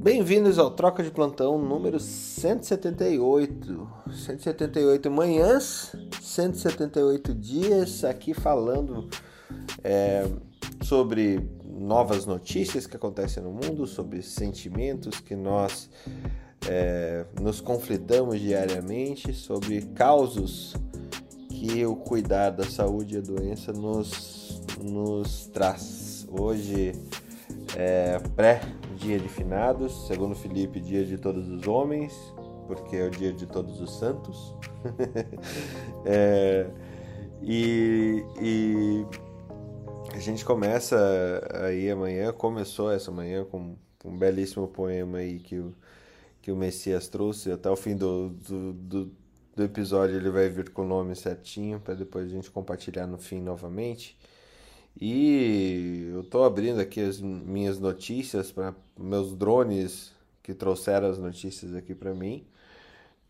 Bem-vindos ao Troca de Plantão número 178. 178 manhãs, 178 dias, aqui falando é, sobre novas notícias que acontecem no mundo, sobre sentimentos que nós é, nos conflitamos diariamente, sobre causos que o cuidar da saúde e a doença nos, nos traz. Hoje é pré-dia de finados, segundo Felipe, dia de todos os homens, porque é o dia de todos os santos. é, e, e, a gente começa aí amanhã, começou essa manhã com um belíssimo poema aí que o, que o Messias trouxe até o fim do, do, do do episódio ele vai vir com o nome certinho para depois a gente compartilhar no fim novamente. E eu estou abrindo aqui as minhas notícias para meus drones que trouxeram as notícias aqui para mim.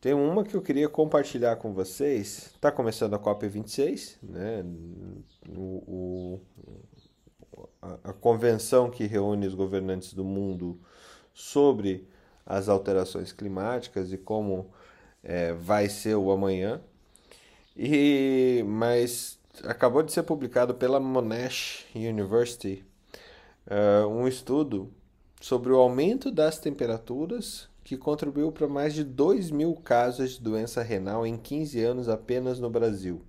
Tem uma que eu queria compartilhar com vocês. Está começando a COP26, né? O, o, a, a convenção que reúne os governantes do mundo sobre as alterações climáticas e como é, vai ser o amanhã. E mas acabou de ser publicado pela Monash University uh, um estudo sobre o aumento das temperaturas que contribuiu para mais de 2 mil casos de doença renal em 15 anos apenas no Brasil.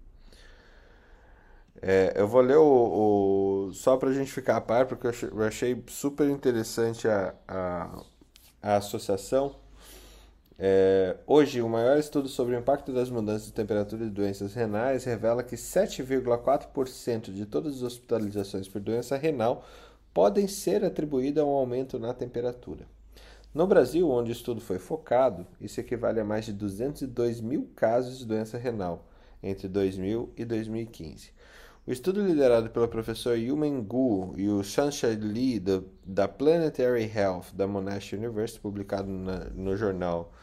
É, eu vou ler o, o só para a gente ficar a par, porque eu achei, super interessante a, a, a associação. É, hoje, o maior estudo sobre o impacto das mudanças de temperatura e doenças renais revela que 7,4% de todas as hospitalizações por doença renal podem ser atribuídas a um aumento na temperatura. No Brasil, onde o estudo foi focado, isso equivale a mais de 202 mil casos de doença renal entre 2000 e 2015. O estudo liderado pelo professor Yumen Gu e o Shansha do, da Planetary Health da Monash University, publicado na, no jornal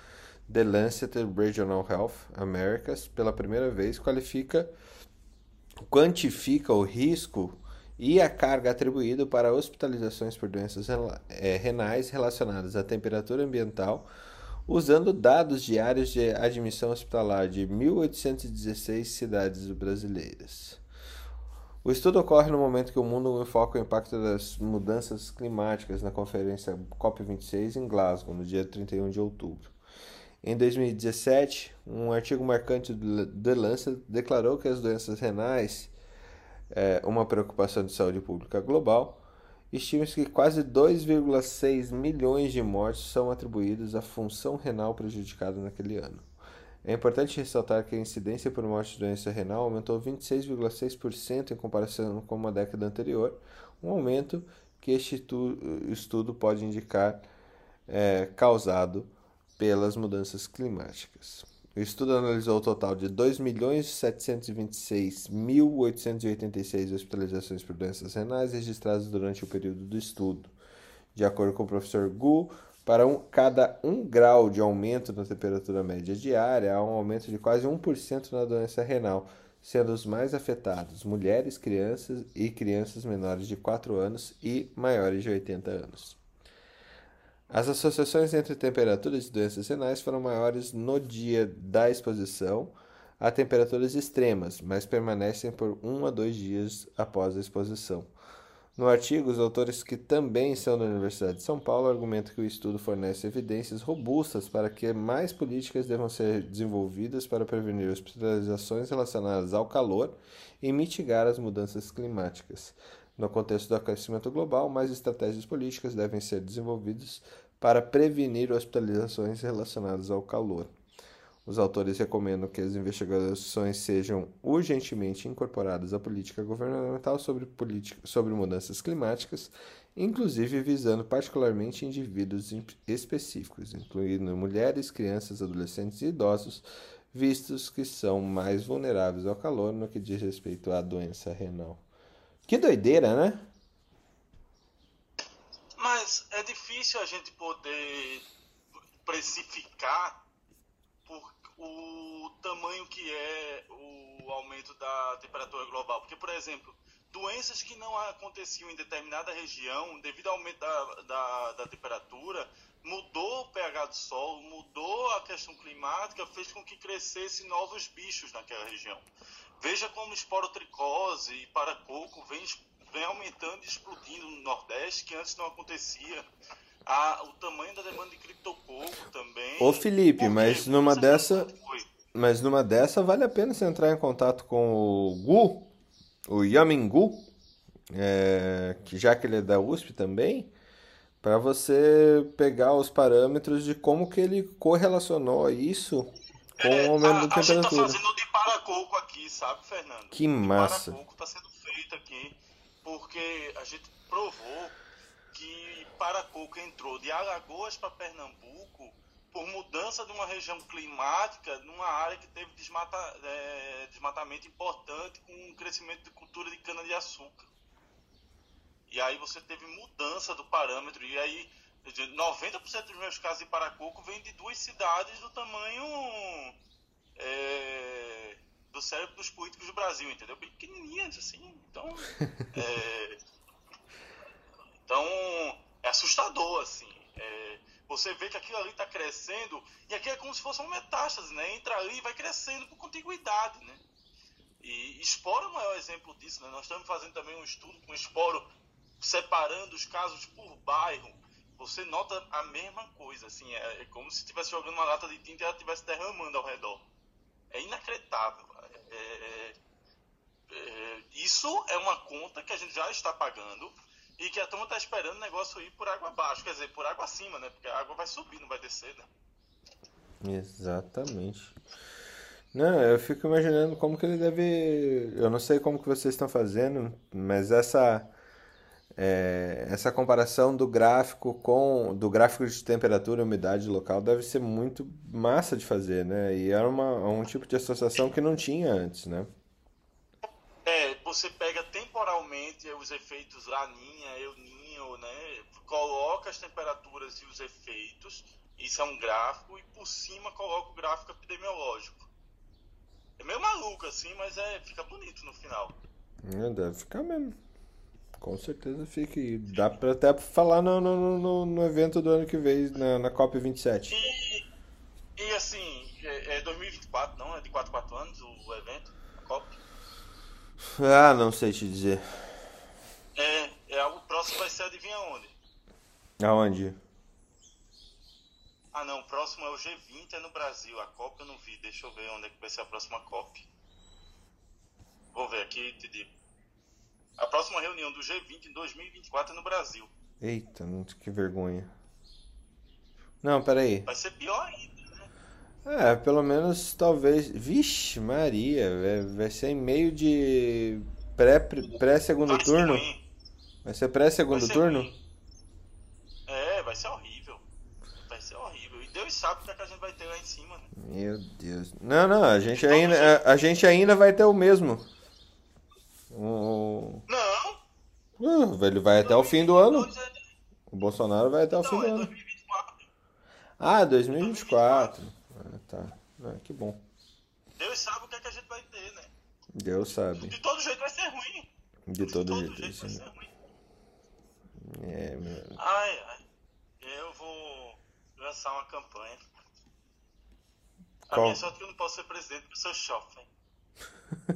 The Lancet Regional Health Americas, pela primeira vez, qualifica, quantifica o risco e a carga atribuída para hospitalizações por doenças eh, renais relacionadas à temperatura ambiental, usando dados diários de admissão hospitalar de 1.816 cidades brasileiras. O estudo ocorre no momento que o mundo enfoca o impacto das mudanças climáticas na conferência COP26 em Glasgow, no dia 31 de outubro. Em 2017, um artigo marcante do The Lancet declarou que as doenças renais, é, uma preocupação de saúde pública global, estima-se que quase 2,6 milhões de mortes são atribuídas à função renal prejudicada naquele ano. É importante ressaltar que a incidência por morte de doença renal aumentou 26,6% em comparação com uma década anterior, um aumento que este estudo pode indicar é, causado pelas mudanças climáticas. O estudo analisou o total de 2.726.886 hospitalizações por doenças renais registradas durante o período do estudo. De acordo com o professor Gu, para um, cada 1 grau de aumento na temperatura média diária, há um aumento de quase 1% na doença renal, sendo os mais afetados mulheres, crianças e crianças menores de 4 anos e maiores de 80 anos. As associações entre temperaturas e doenças renais foram maiores no dia da exposição a temperaturas extremas, mas permanecem por um a dois dias após a exposição. No artigo, os autores, que também são da Universidade de São Paulo, argumentam que o estudo fornece evidências robustas para que mais políticas devam ser desenvolvidas para prevenir hospitalizações relacionadas ao calor e mitigar as mudanças climáticas. No contexto do aquecimento global, mais estratégias políticas devem ser desenvolvidas para prevenir hospitalizações relacionadas ao calor. Os autores recomendam que as investigações sejam urgentemente incorporadas à política governamental sobre, sobre mudanças climáticas, inclusive visando particularmente indivíduos específicos, incluindo mulheres, crianças, adolescentes e idosos, vistos que são mais vulneráveis ao calor no que diz respeito à doença renal. Que doideira, né? Mas é difícil a gente poder precificar por o tamanho que é o aumento da temperatura global. Porque, por exemplo, doenças que não aconteciam em determinada região, devido ao aumento da, da, da temperatura, mudou o pH do solo, mudou a questão climática, fez com que crescessem novos bichos naquela região. Veja como esporotricose e paracoco vem, vem aumentando e explodindo no Nordeste, que antes não acontecia. A, o tamanho da demanda de criptococo também. Ô Felipe, mas numa dessa. Mas numa dessa vale a pena você entrar em contato com o Gu, o Yamingu, é, que já que ele é da USP também, para você pegar os parâmetros de como que ele correlacionou isso com é, o aumento da temperatura. A gente tá fazendo de paracoco aqui, sabe, Fernando? Que massa. paracoco está sendo feito aqui porque a gente provou que paracoco entrou de Alagoas para Pernambuco por mudança de uma região climática numa área que teve desmata, é, desmatamento importante com um crescimento de cultura de cana-de-açúcar. E aí você teve mudança do parâmetro. E aí 90% dos meus casos de paracoco vem de duas cidades do tamanho é, do cérebro dos políticos do Brasil, entendeu? Bem pequenininhas, assim. Então, é, então é assustador, assim. É, você vê que aquilo ali está crescendo e aquilo é como se fosse uma metástase, né? Entra ali e vai crescendo por contiguidade, né? E esporo é o maior exemplo disso, né? Nós estamos fazendo também um estudo com esporo separando os casos por bairro, você nota a mesma coisa, assim, é, é como se estivesse jogando uma lata de tinta e ela estivesse derramando ao redor. É inacreditável. É, é, isso é uma conta que a gente já está pagando e que a turma está esperando o negócio ir por água abaixo, quer dizer, por água acima, né? Porque a água vai subir, não vai descer, né? Exatamente. Não, eu fico imaginando como que ele deve. Eu não sei como que vocês estão fazendo, mas essa é, essa comparação do gráfico com do gráfico de temperatura e umidade local deve ser muito massa de fazer, né? E era uma, um tipo de associação que não tinha antes, né? É, você pega temporalmente os efeitos Laninha, El Ninho, né? Coloca as temperaturas e os efeitos, isso é um gráfico, e por cima coloca o gráfico epidemiológico. É meio maluco assim, mas é, fica bonito no final. É, deve ficar mesmo. Com certeza fica. E dá pra até falar no, no, no, no evento do ano que vem, na, na COP27. E, e assim, é, é 2024, não? É de 4 4 anos o evento, a COP? Ah, não sei te dizer. É, é algo próximo vai ser adivinha onde? Aonde? Ah não, o próximo é o G20, é no Brasil. A COP eu não vi, deixa eu ver onde é que vai ser a próxima COP. Vou ver aqui te digo. A próxima reunião do G20 em 2024 é no Brasil. Eita, que vergonha. Não, peraí. Vai ser pior ainda, né? É, pelo menos talvez. Vixe, Maria, vai ser em meio de pré-segundo pré, turno? Ruim. Vai ser pré-segundo turno? Ruim. É, vai ser horrível. Vai ser horrível. E Deus sabe o que, é que a gente vai ter lá em cima, né? Meu Deus. Não, não, a gente, ainda, a, a gente ainda vai ter o mesmo. O... Não. Uh, ele vai até o fim do ano. O Bolsonaro vai até o fim do é ano. 2024. Ah, 2024. 2024. Ah, tá. Ah, que bom. Deus sabe o que, é que a gente vai ter, né? Deus sabe. De todo jeito vai ser ruim. De, De todo, todo, jeito, jeito vai ser ruim. É, meu... Ai, ai. Eu vou lançar uma campanha. A Qual? minha sorte que eu não posso ser presidente porque eu sou jovem.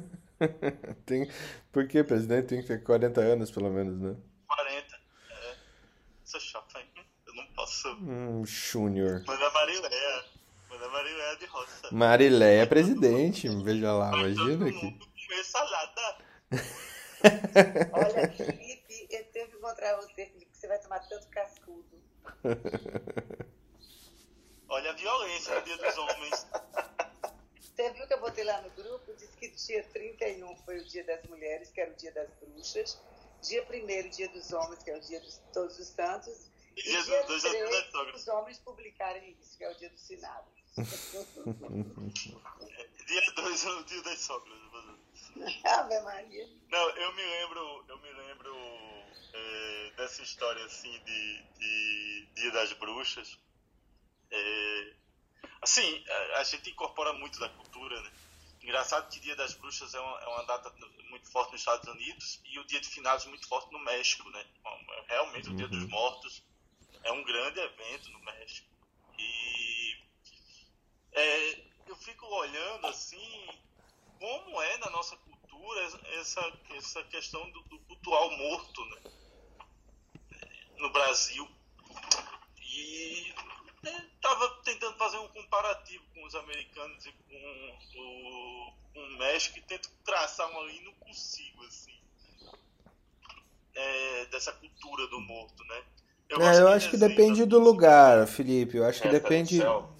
tem... Por que presidente tem que ter 40 anos, pelo menos, né? 40. É. Sou shopping. Eu não posso. Hum, Júnior. Manda Marileia. Manda Marileia de roça. Marileia é presidente, veja lá, imagina aqui. Comer salada. Olha, Felipe, eu tenho que encontrar você, Felipe, que você vai tomar tanto cascudo. Olha a violência no dia dos homens. Você viu que eu botei lá no grupo? Disse que dia 31 foi o dia das mulheres, que era o dia das bruxas. Dia 1 dia dos homens, que é o dia de todos os santos. E, dia, dia 3, os homens publicarem isso, que é o dia do Sinado. dia 2 é o dia das sogras. Ave Maria. Não, eu me lembro, eu me lembro é, dessa história assim de, de Dia das Bruxas. É, Assim, a, gente incorpora muito da cultura, né? Engraçado que Dia das Bruxas é uma, é uma, data muito forte nos Estados Unidos e o Dia de Finados muito forte no México, né? Realmente o Dia dos uhum. Mortos é um grande evento no, México. E é, eu fico olhando assim, como é na nossa cultura essa, essa questão do, do morto né? no Brasil. E estava tentando fazer um comparativo com os americanos e com o, com o México e tento traçar uma linha não consigo, assim, é, dessa cultura do morto, né? Eu, é, eu acho que depende do lugar, Felipe. Eu acho que é, depende. Não,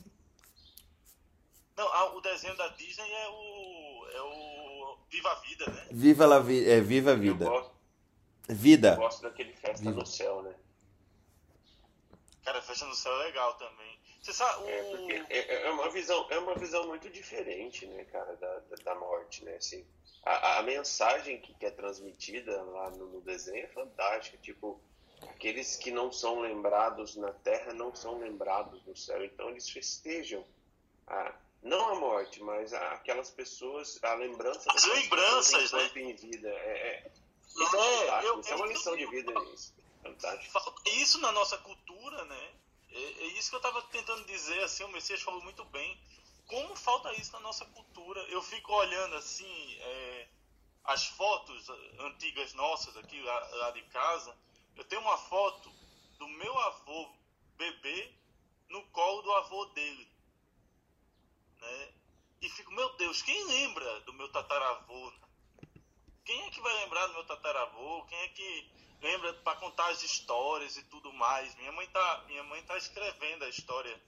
o desenho da Disney é o, é o Viva a Vida, né? Viva la vida, é Viva a Vida. Eu gosto, vida. Eu gosto daquele Festa Viva. no Céu, né? Cara, Festa no Céu é legal também. Você sabe, é, o... é, é, é, uma visão, é uma visão muito diferente, né, cara, da, da, da morte, né? Assim, a, a mensagem que, que é transmitida lá no, no desenho é fantástica. Tipo, aqueles que não são lembrados na terra não são lembrados no céu. Então eles festejam a, não a morte, mas a, aquelas pessoas, a lembrança As lembranças, né? em vida. É, é, isso é, é, eu, isso é uma lição de vida isso. Fantástico. Isso na nossa cultura, né? É, é isso que eu estava tentando dizer, assim, o Messias falou muito bem. Como falta isso na nossa cultura? Eu fico olhando assim, é, as fotos antigas nossas aqui lá, lá de casa. Eu tenho uma foto do meu avô bebê no colo do avô dele. Né? E fico, meu Deus, quem lembra do meu tataravô? Quem é que vai lembrar do meu tataravô? Quem é que lembra para contar as histórias e tudo mais. Minha mãe tá, minha mãe tá escrevendo a história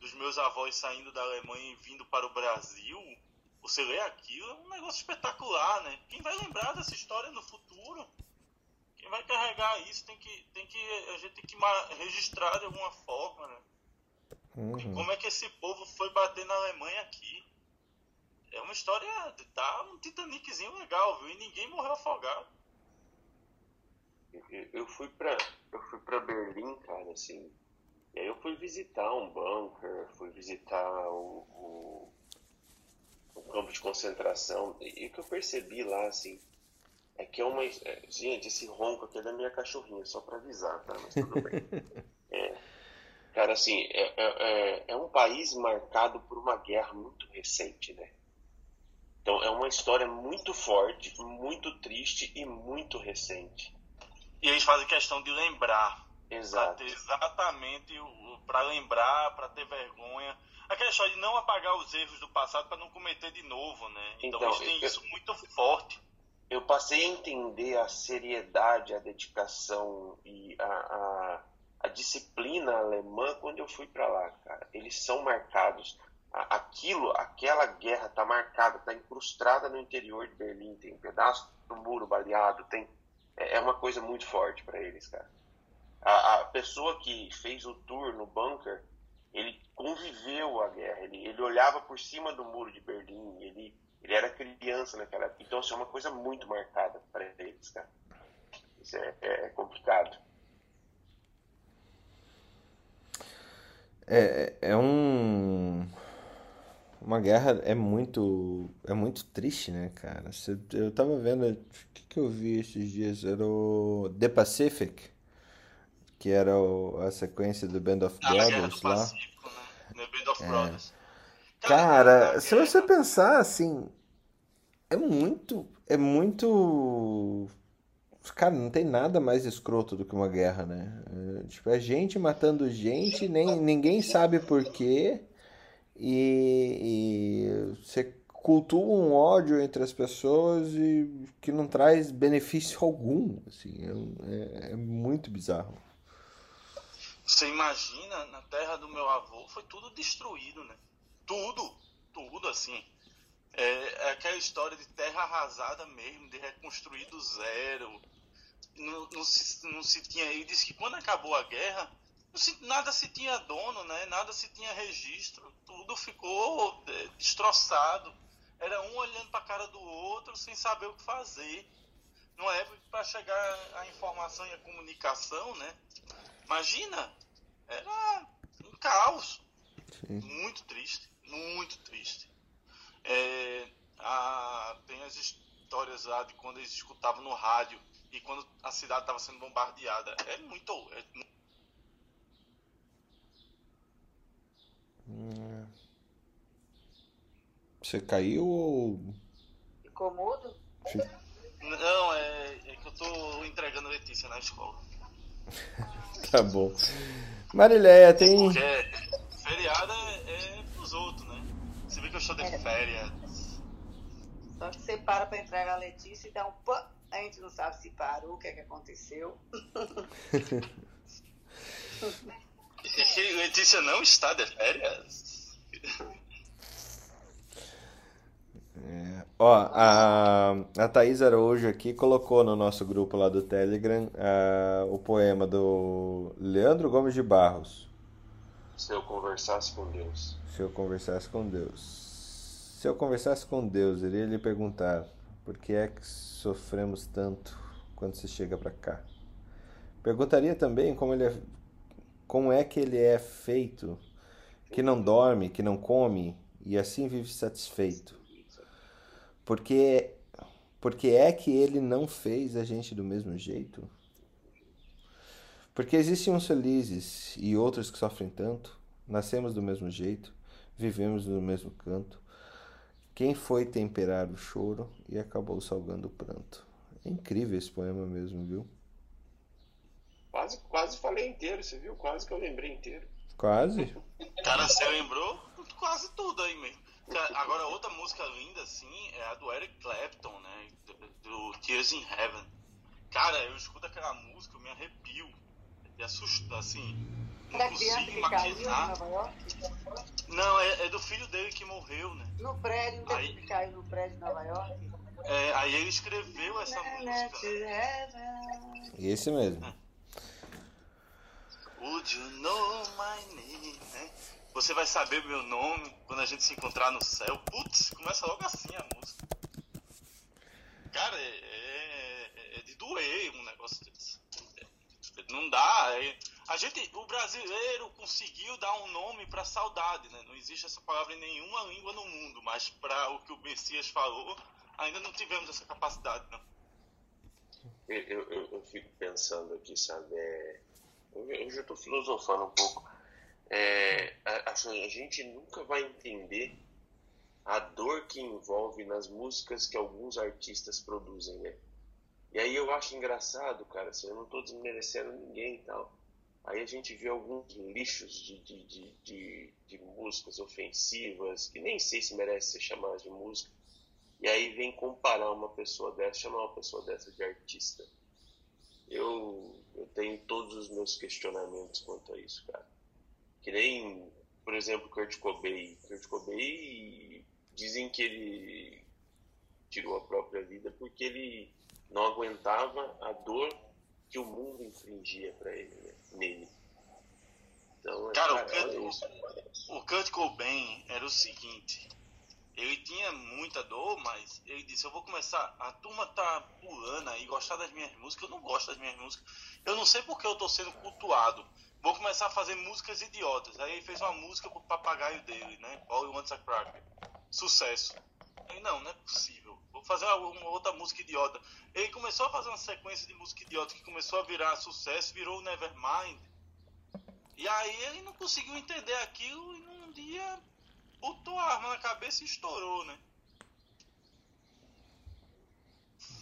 dos meus avós saindo da Alemanha e vindo para o Brasil. Você lê aquilo, é um negócio espetacular, né? Quem vai lembrar dessa história no futuro? Quem vai carregar isso tem que, tem que a gente tem que registrar de alguma forma, né? Uhum. Como é que esse povo foi bater na Alemanha aqui? É uma história, tá um Titaniczinho legal, viu? E ninguém morreu afogado eu fui para eu fui para Berlim, cara, assim. E aí eu fui visitar um bunker, fui visitar o, o, o campo de concentração. E, e, o que eu percebi lá, assim, é que é uma. É, gente, esse ronco aqui é da minha cachorrinha, só para avisar, tá? Mas tudo bem. É, cara, assim, é, é, é, é um país marcado por uma guerra muito recente, né? Então é uma história muito forte, muito triste e muito recente. E eles fazem questão de lembrar. Exato. exatamente para lembrar, para ter vergonha. Aquela história de não apagar os erros do passado para não cometer de novo, né? Então, então eles têm eu, isso muito forte. Eu passei a entender a seriedade, a dedicação e a, a, a disciplina alemã quando eu fui para lá, cara. Eles são marcados. Aquilo, aquela guerra tá marcada, tá incrustada no interior de Berlim. Tem um pedaço do muro baleado, tem é, é uma coisa muito forte para eles, cara. A, a, pessoa que fez o tour no bunker, ele conviveu a guerra, ele, ele olhava por cima do muro de Berlim, ele, ele era criança naquela época. Então, isso é uma coisa muito marcada para eles, cara. Isso é, é complicado. É, é um uma guerra é muito é muito triste, né, cara? Eu tava vendo, o que, que eu vi esses dias? Era o The Pacific, que era o, a sequência do Band of ah, Brothers lá. Pacífico, né? Band of é. Brothers. Cara, se você pensar assim, é muito, é muito Cara, não tem nada mais escroto do que uma guerra, né? É, tipo, é gente matando gente, nem, ninguém sabe por quê e, e você cultua um ódio entre as pessoas e que não traz benefício algum. Assim, é, é, é muito bizarro. Você imagina, na terra do meu avô foi tudo destruído, né? Tudo, tudo assim. É, é, aquela história de terra arrasada mesmo, de reconstruir do zero. Não, não, se, não se tinha. Ele disse que quando acabou a guerra, nada se tinha dono, né? Nada se tinha registro. Tudo ficou é, destroçado. Era um olhando para a cara do outro sem saber o que fazer. Não é para chegar a informação e a comunicação, né? Imagina, era um caos. Sim. Muito triste, muito triste. É, a, tem as histórias lá de quando eles escutavam no rádio e quando a cidade estava sendo bombardeada. É muito, é muito Você caiu ou. Ficou mudo? Não, é, é que eu tô entregando Letícia na escola. tá bom. Marileia, tem. Porque feriado é, é pros outros, né? Você vê que eu estou de É. férias. Só que você para pra entregar a Letícia e dá um pã. A gente não sabe se parou, o que é que aconteceu. Letícia não está de férias. Ó, a, a Thaís Araújo aqui colocou no nosso grupo lá do Telegram o poema do Leandro Gomes de Barros. Se eu conversasse com Deus. Se eu conversasse com Deus. Se eu conversasse com Deus, iria lhe perguntar por que é que sofremos tanto quando se chega pra cá. Perguntaria também como ele é, como é que ele é feito, que não dorme, que não come e assim vive satisfeito. Porque porque é que ele não fez a gente do mesmo jeito? Porque existem uns felizes e outros que sofrem tanto. Nascemos do mesmo jeito, vivemos no mesmo canto. Quem foi temperar o choro e acabou salgando o pranto? É incrível esse poema mesmo, viu? Quase, quase falei inteiro, você viu? Quase que eu lembrei inteiro. Quase. Cara, você lembrou quase tudo aí mesmo. Agora, outra música linda, assim, é a do Eric Clapton, né? Do, do Tears in Heaven. Cara, eu escuto aquela música, eu me arrepio. Me assusto, assim. Não Da criança consigo que caiu em imaginar. Nova York? Não, é, é do filho dele que morreu, né? No prédio, Aí- que caiu no prédio de Nova York? É, aí ele escreveu essa música. heaven. Esse mesmo. Would you know my name, né? Você vai saber meu nome quando a gente se encontrar no céu. Putz, começa logo assim a música. Cara, é, é- é de doer um negócio desse. Não dá. é- a gente, o brasileiro conseguiu dar um nome pra saudade, né? Não existe essa palavra em nenhuma língua no mundo, mas para o que o Messias falou, ainda não tivemos essa capacidade, não. Eu, eu, eu- fico pensando aqui, sabe? É, eu, estou filosofando um pouco. É, a, assim, a gente nunca vai entender a dor que envolve nas músicas que alguns artistas produzem, né? E aí eu acho engraçado, cara, assim, eu não estou desmerecendo ninguém e tal. Aí a gente vê alguns lixos de, de, de, de, de músicas ofensivas, que nem sei se merece ser chamadas de música. E aí vem comparar uma pessoa dessa, chamar uma pessoa dessa de artista. Eu, eu tenho todos os meus questionamentos quanto a isso, cara. Que nem, por exemplo, Kurt Cobain. Kurt Cobain dizem que ele tirou a própria vida porque ele não aguentava a dor que o mundo infligia para ele, né? nele. Então, Cara, o cara, Kurt-. O Kurt Cobain era o seguinte, ele tinha muita dor, mas ele disse, eu vou começar, a turma tá pulando aí, gostar das minhas músicas, eu não gosto das minhas músicas, eu não sei porque eu tô sendo cultuado, vou começar a fazer músicas idiotas. Aí ele fez uma música pro papagaio dele, né, All You Want's a Cracker, sucesso. Aí, não, não é possível, vou fazer uma, outra música idiota. Ele começou a fazer uma sequência de música idiota que começou a virar sucesso, virou Nevermind, e aí ele não conseguiu entender aquilo e num dia botou a arma na cabeça e estourou, né?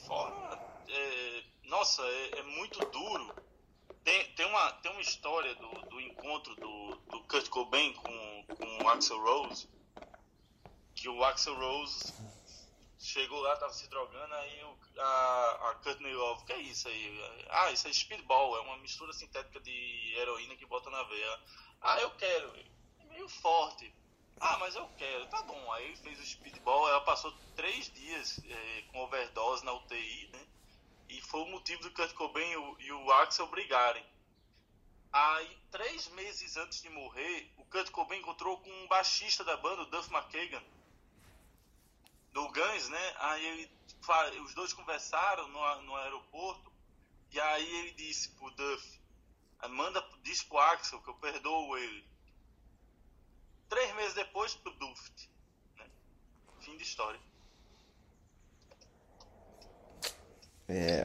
Fora. é, nossa, é, é muito duro. Tem, tem, uma, tem uma história do, do encontro do, do Kurt Cobain com, com o Axel Rose. Que o Axel Rose chegou lá, tava se drogando, aí o, a, a Courtney Love, que é isso aí? Ah, isso é speedball, é uma mistura sintética de heroína que bota na veia. Ah, eu quero. É meio forte. Ah, mas eu quero. Tá bom. Aí fez o speedball, ela passou três dias eh, com overdose na UTI, né? E foi o motivo do Kurt Cobain e o, Axel brigarem. Aí, três meses antes de morrer, o Kurt Cobain encontrou com um baixista da banda, o Duff McKagan, do Guns, né? Aí ele, os dois conversaram no, no aeroporto, e aí ele disse pro Duff, "Ah, manda, diz pro Axel que eu perdoo ele. Três meses depois, pro Duft. Né? Fim de história. É,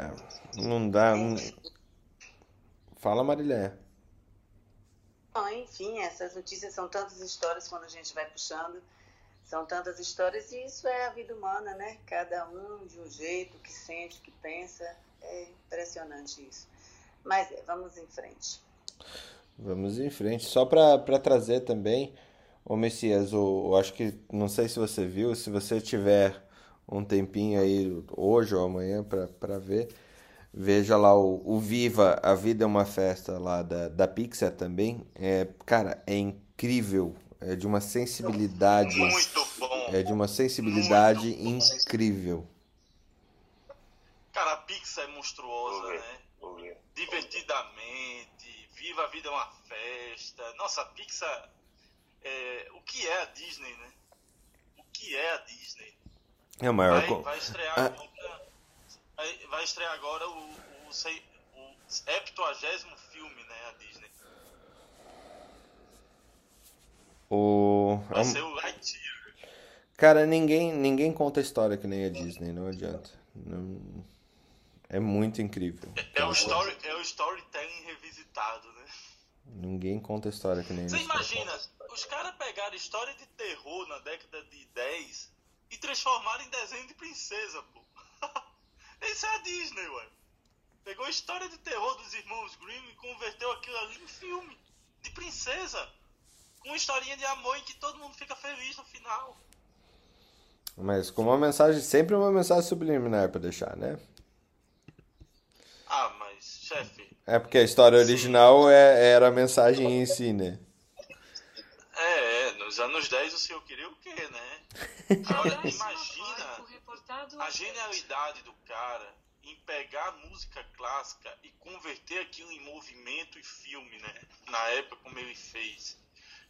não dá. não- Fala, Marilé. Bom, enfim, essas notícias são tantas histórias quando a gente vai puxando. São tantas histórias e isso é a vida humana, né? Cada um de um jeito, que sente, que pensa. É impressionante isso. Mas é, vamos em frente. Vamos em frente. Só para trazer também, ô Messias, eu, eu acho que, não sei se você viu, se você tiver um tempinho aí hoje ou amanhã para ver, veja lá o, o, Viva, A Vida é uma Festa lá da, da Pixar também. É, cara, é incrível, é de uma sensibilidade... Muito bom. É de uma sensibilidade incrível. Cara, a Pixar é monstruosa, né? Divertidamente, Viva a Vida é uma Festa. Nossa, a Pixar... É, o que é a Disney, né? O que é a Disney? É o maior. Vai, vai estrear ah. agora, vai, vai, estrear agora o, o, o 70 filme, né? A Disney. O... Vai ser o Lightyear. Cara, ninguém, ninguém conta a história que nem a Disney, não adianta. Não... É muito incrível. É, é o story, é o storytelling revisitado, né? Ninguém conta a história que nem Você imagina, os caras pegaram história de terror na década de 10 e transformaram em desenho de princesa, pô. Isso é a Disney, ué. Pegou a história de terror dos irmãos Grimm e converteu aquilo ali em filme de princesa. Com uma historinha de amor em que todo mundo fica feliz no final. Mas com uma mensagem, sempre uma mensagem subliminar para deixar, né? Ah, mas, chefe. É porque a história original é, era a mensagem em si, né? É, é, nos anos 10 o senhor queria o quê, né? Agora, imagina a genialidade do cara em pegar música clássica e converter aquilo em movimento e filme, né? Na época como ele fez.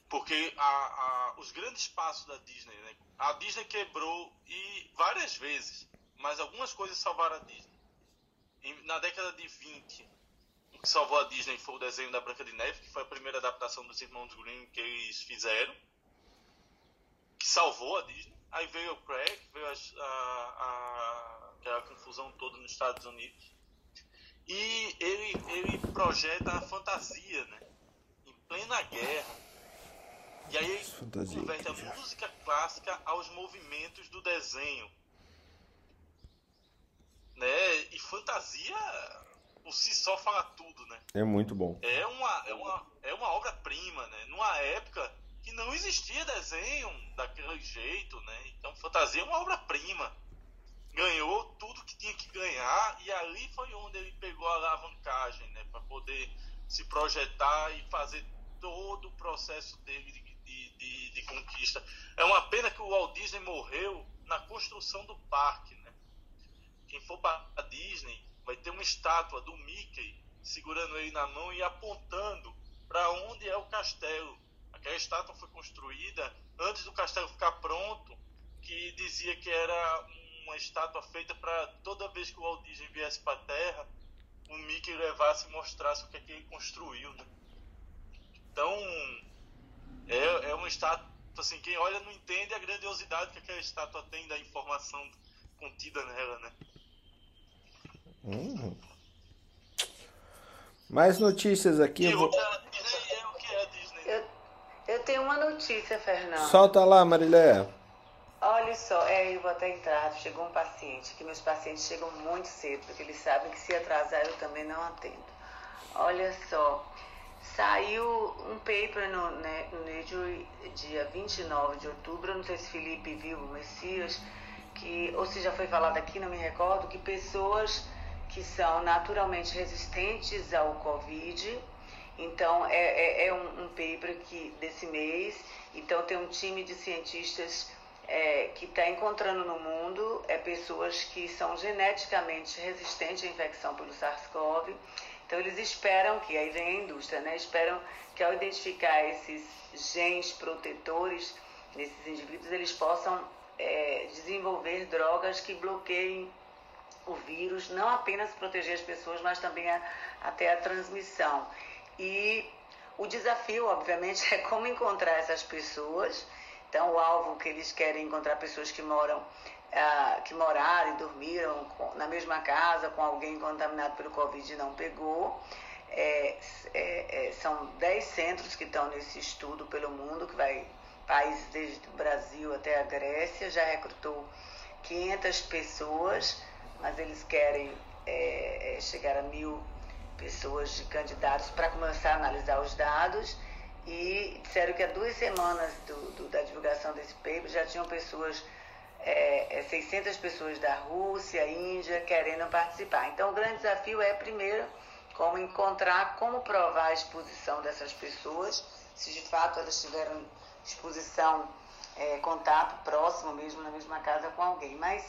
Porque a, a, os grandes passos da Disney, né? A Disney quebrou e várias vezes, mas algumas coisas salvaram a Disney. na década de 20, o que salvou a Disney foi o desenho da Branca de Neve, que foi a primeira adaptação dos Irmãos Grimm que eles fizeram, que salvou a Disney. Aí veio o crack, veio a, a, a, a confusão toda nos Estados Unidos. E ele, ele projeta a fantasia, né? Em plena guerra. E aí ele fantasia, converte a música clássica aos movimentos do desenho. Né? E fantasia por si só fala tudo, né? É muito bom. É uma, é uma, é uma obra-prima, né? Numa época que não existia desenho daquele jeito, né? Então, Fantasia é uma obra-prima. Ganhou tudo que tinha que ganhar e ali foi onde ele pegou a alavancagem, né? Para poder se projetar e fazer todo o processo dele de, de, de, de, conquista. É uma pena que o Walt Disney morreu na construção do parque, né? Quem for para a Disney vai ter uma estátua do Mickey segurando ele na mão e apontando para onde é o castelo Aquela estátua foi construída antes do castelo ficar pronto, que dizia que era uma estátua feita para toda vez que o Walt Disney viesse para a Terra, o Mickey levasse e mostrasse o que, é que ele construiu. Né? Então, é, é uma estátua, assim, quem olha não entende a grandiosidade que aquela estátua tem da informação contida nela, né? Hum. Mais notícias aqui. E eu vou... Disney é o que é Disney. Eu tenho uma notícia, Fernando. Solta lá, Marilé. Olha só, é, eu vou até entrar. Chegou um paciente, que meus pacientes chegam muito cedo, porque eles sabem que se atrasar eu também não atendo. Olha só, saiu um paper no, né, no Nature dia 29 de outubro, não sei se Felipe viu, o Messias, que, ou se já foi falado aqui, não me recordo, que pessoas que são naturalmente resistentes ao Covid então, é, é, é um, um, paper que, desse mês. Então, tem um time de cientistas é, que está encontrando no mundo é, pessoas que são geneticamente resistentes à infecção pelo SARS-CoV. Então, eles esperam que, aí vem a indústria, né? Esperam que ao identificar esses genes protetores nesses indivíduos, eles possam é, desenvolver drogas que bloqueiem o vírus, não apenas proteger as pessoas, mas também a, até a transmissão. E o desafio, obviamente, é como encontrar essas pessoas. Então, o alvo que eles querem encontrar pessoas que moram, ah, que moraram e dormiram na mesma casa com alguém contaminado pelo Covid e não pegou. É, é, é, são 10 centros que estão nesse estudo pelo mundo, que vai países desde o Brasil até a Grécia, já recrutou 500 pessoas, mas eles querem é, é, chegar a mil pessoas de candidatos para começar a analisar os dados e disseram que há duas semanas do, do, da divulgação desse paper já tinham pessoas, é, 600 é, pessoas da Rússia, Índia, querendo participar. Então, o grande desafio é, primeiro, como encontrar, como provar a exposição dessas pessoas, se de fato elas tiveram exposição, é, contato próximo mesmo, na mesma casa com alguém. Mas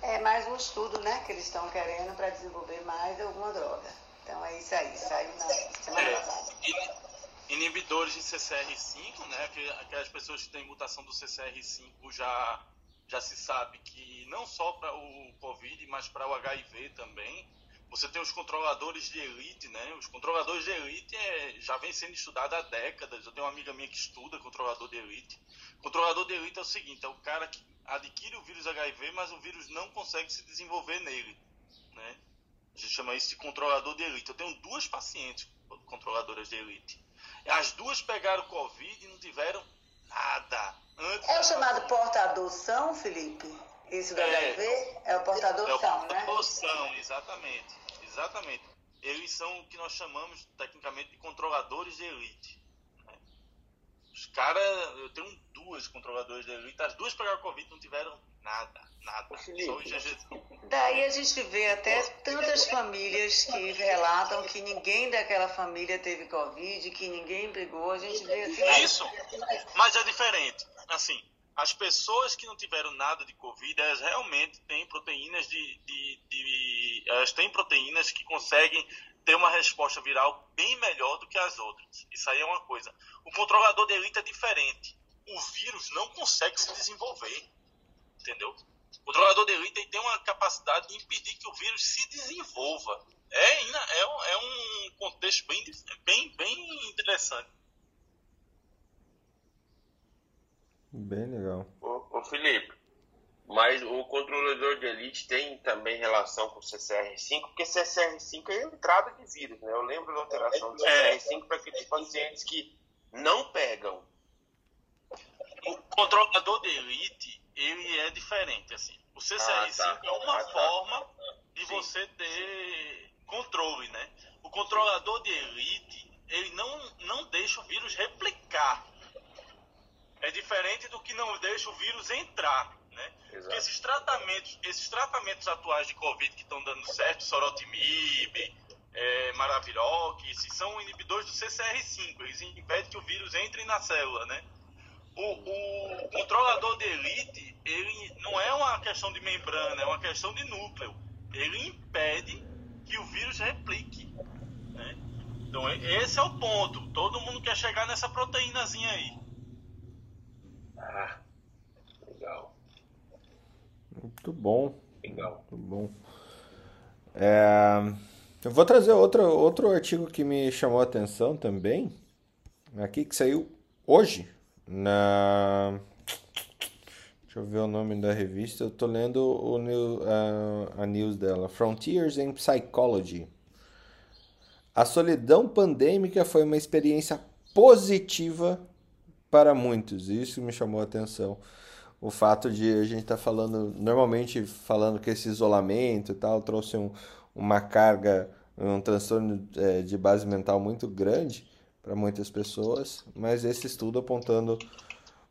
é mais um estudo né, que eles estão querendo para desenvolver mais alguma droga. Então é isso aí, saiu na semana é, passada. Inibidores de CCR5, né? Aquelas pessoas que têm mutação do CCR5 já, já se sabe que não só para o Covid, mas para o HIV também. Você tem os controladores de elite, né? Os controladores de elite é, já vem sendo estudado há décadas. Eu tenho uma amiga minha que estuda controlador de elite. Controlador de elite é o seguinte: é o cara que adquire o vírus HIV, mas o vírus não consegue se desenvolver nele, né? A gente chama isso de controlador de elite. Eu tenho duas pacientes controladoras de elite. As duas pegaram Covid e não tiveram nada. Antes é o chamado portador-são, Felipe? Esse do é, HIV? É o portador-são, é né? Portador-são, exatamente. Exatamente. Eles são o que nós chamamos tecnicamente de controladores de elite. Né? Os caras, eu tenho duas controladoras de elite, as duas pegaram Covid e não tiveram nada, nada. Só o IgG. Daí a gente vê até tantas famílias que relatam que ninguém daquela família teve Covid, que ninguém pegou. A gente vê assim. Isso, mas é diferente. Assim, as pessoas que não tiveram nada de Covid, elas realmente têm proteínas de, de, de, elas têm proteínas que conseguem ter uma resposta viral bem melhor do que as outras. Isso aí é uma coisa. O controlador de elite é diferente. O vírus não consegue se desenvolver, entendeu? O controlador de elite tem uma capacidade de impedir que o vírus se desenvolva. É, é, é um contexto bem, bem, bem interessante. Bem legal. Ô, ô, Felipe, mas o controlador de elite tem também relação com o CCR5, porque CCR5 é a entrada de vírus, né? Eu lembro da alteração do CCR5 para aqueles pacientes que não pegam. O controlador de elite, ele é diferente, assim. O CCR5 ah, tá. é uma ah, tá. forma de Sim. você ter controle, né? O controlador de elite, ele não, não deixa o vírus replicar é diferente do que não deixa o vírus entrar, né? Porque esses tratamentos, esses tratamentos atuais de Covid que estão dando certo, Sorotimib, é, Maraviroc, são inibidores do CCR5, eles impedem que o vírus entre na célula, né? O, o controlador de elite, ele não é uma questão de membrana, é uma questão de núcleo. Ele impede que o vírus replique. Né? Então, esse é o ponto. Todo mundo quer chegar nessa proteínazinha aí. Ah, legal. Muito bom. Legal. Muito bom. É, eu vou trazer outro, outro artigo que me chamou a atenção também. Aqui que saiu hoje na. Deixa eu ver o nome da revista. Eu tô lendo o, a, a news dela. Frontiers in Psychology. A solidão pandêmica foi uma experiência positiva para muitos. Isso me chamou a atenção. O fato de a gente estar tá falando, normalmente falando que esse isolamento e tal trouxe um, uma carga, um transtorno é, de base mental muito grande para muitas pessoas, mas esse estudo apontando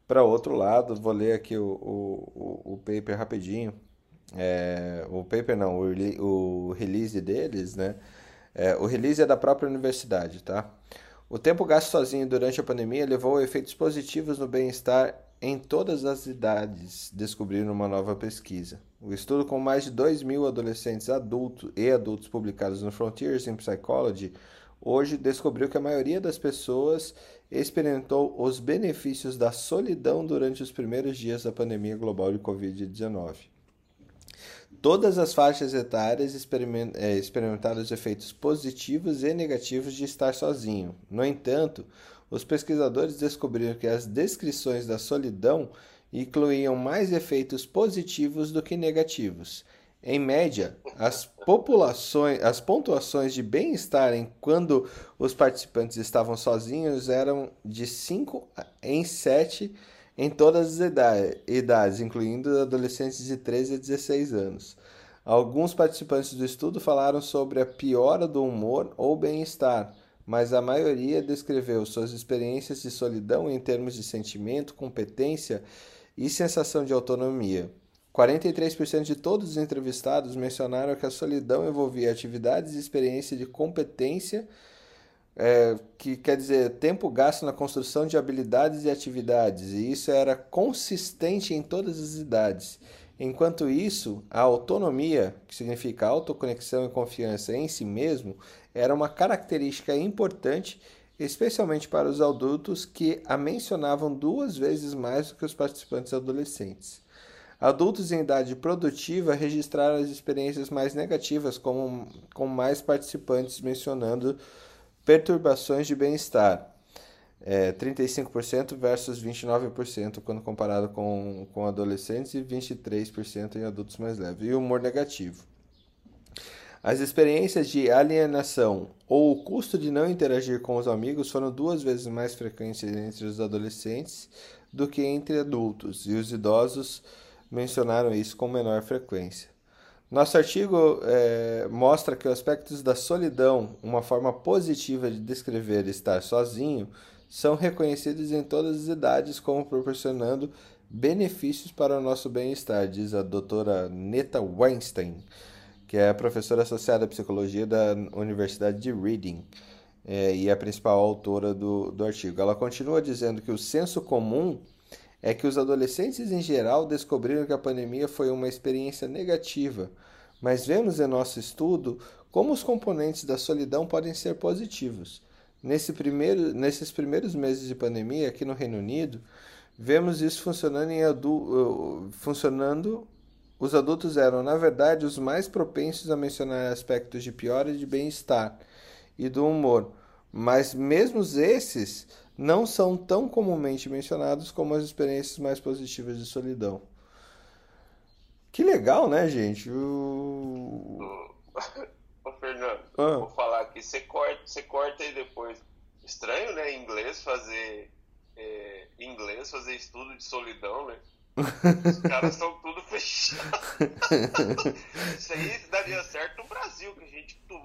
para outro lado, vou ler aqui o, o, o paper rapidinho. É, o paper não, o, o release deles, né? É, o release é da própria universidade, tá? O tempo gasto sozinho durante a pandemia levou a efeitos positivos no bem-estar em todas as idades, descobriram uma nova pesquisa. O estudo, com mais de 2 mil adolescentes adultos e adultos publicados no Frontiers in Psychology, hoje descobriu que a maioria das pessoas experimentou os benefícios da solidão durante os primeiros dias da pandemia global de Covid-19. Todas as faixas etárias é, experimentaram os efeitos positivos e negativos de estar sozinho. No entanto, os pesquisadores descobriram que as descrições da solidão incluíam mais efeitos positivos do que negativos. Em média, as populações, as pontuações de bem-estar quando os participantes estavam sozinhos eram de 5 em 7 em todas as idades, incluindo adolescentes de 13 a 16 anos. Alguns participantes do estudo falaram sobre a piora do humor ou bem-estar, mas a maioria descreveu suas experiências de solidão em termos de sentimento, competência e sensação de autonomia. 43% de todos os entrevistados mencionaram que a solidão envolvia atividades e experiência de competência, é, que quer dizer tempo gasto na construção de habilidades e atividades, e isso era consistente em todas as idades. Enquanto isso, a autonomia, que significa autoconexão e confiança em si mesmo, era uma característica importante, especialmente para os adultos que a mencionavam duas vezes mais do que os participantes adolescentes. Adultos em idade produtiva registraram as experiências mais negativas, como, com mais participantes mencionando perturbações de bem-estar. É, 35% versus 29% quando comparado com, com adolescentes e 23% em adultos mais leves. E humor negativo. As experiências de alienação ou o custo de não interagir com os amigos foram duas vezes mais frequentes entre os adolescentes do que entre adultos, e os idosos mencionaram isso com menor frequência. Nosso artigo é, mostra que os aspectos da solidão, uma forma positiva de descrever estar sozinho, são reconhecidos em todas as idades como proporcionando benefícios para o nosso bem-estar, diz a doutora Neta Weinstein, que é professora associada à psicologia da Universidade de Reading é, e é a principal autora do, do artigo. Ela continua dizendo que o senso comum é que os adolescentes em geral descobriram que a pandemia foi uma experiência negativa, mas vemos em nosso estudo como os componentes da solidão podem ser positivos. Nesse primeiro, nesses primeiros meses de pandemia aqui no Reino Unido, vemos isso funcionando em adu funcionando os adultos eram, na verdade, os mais propensos a mencionar aspectos de piora de bem-estar e do humor, mas mesmo esses não são tão comumente mencionados como as experiências mais positivas de solidão. Que legal, né, gente? O... Ô, Fernando, ah. vou falar aqui, você corta, você corta aí depois. Estranho, né, em inglês fazer é, inglês fazer estudo de solidão, né? Os caras estão tudo fechados. Isso aí daria certo no Brasil, que a gente tudo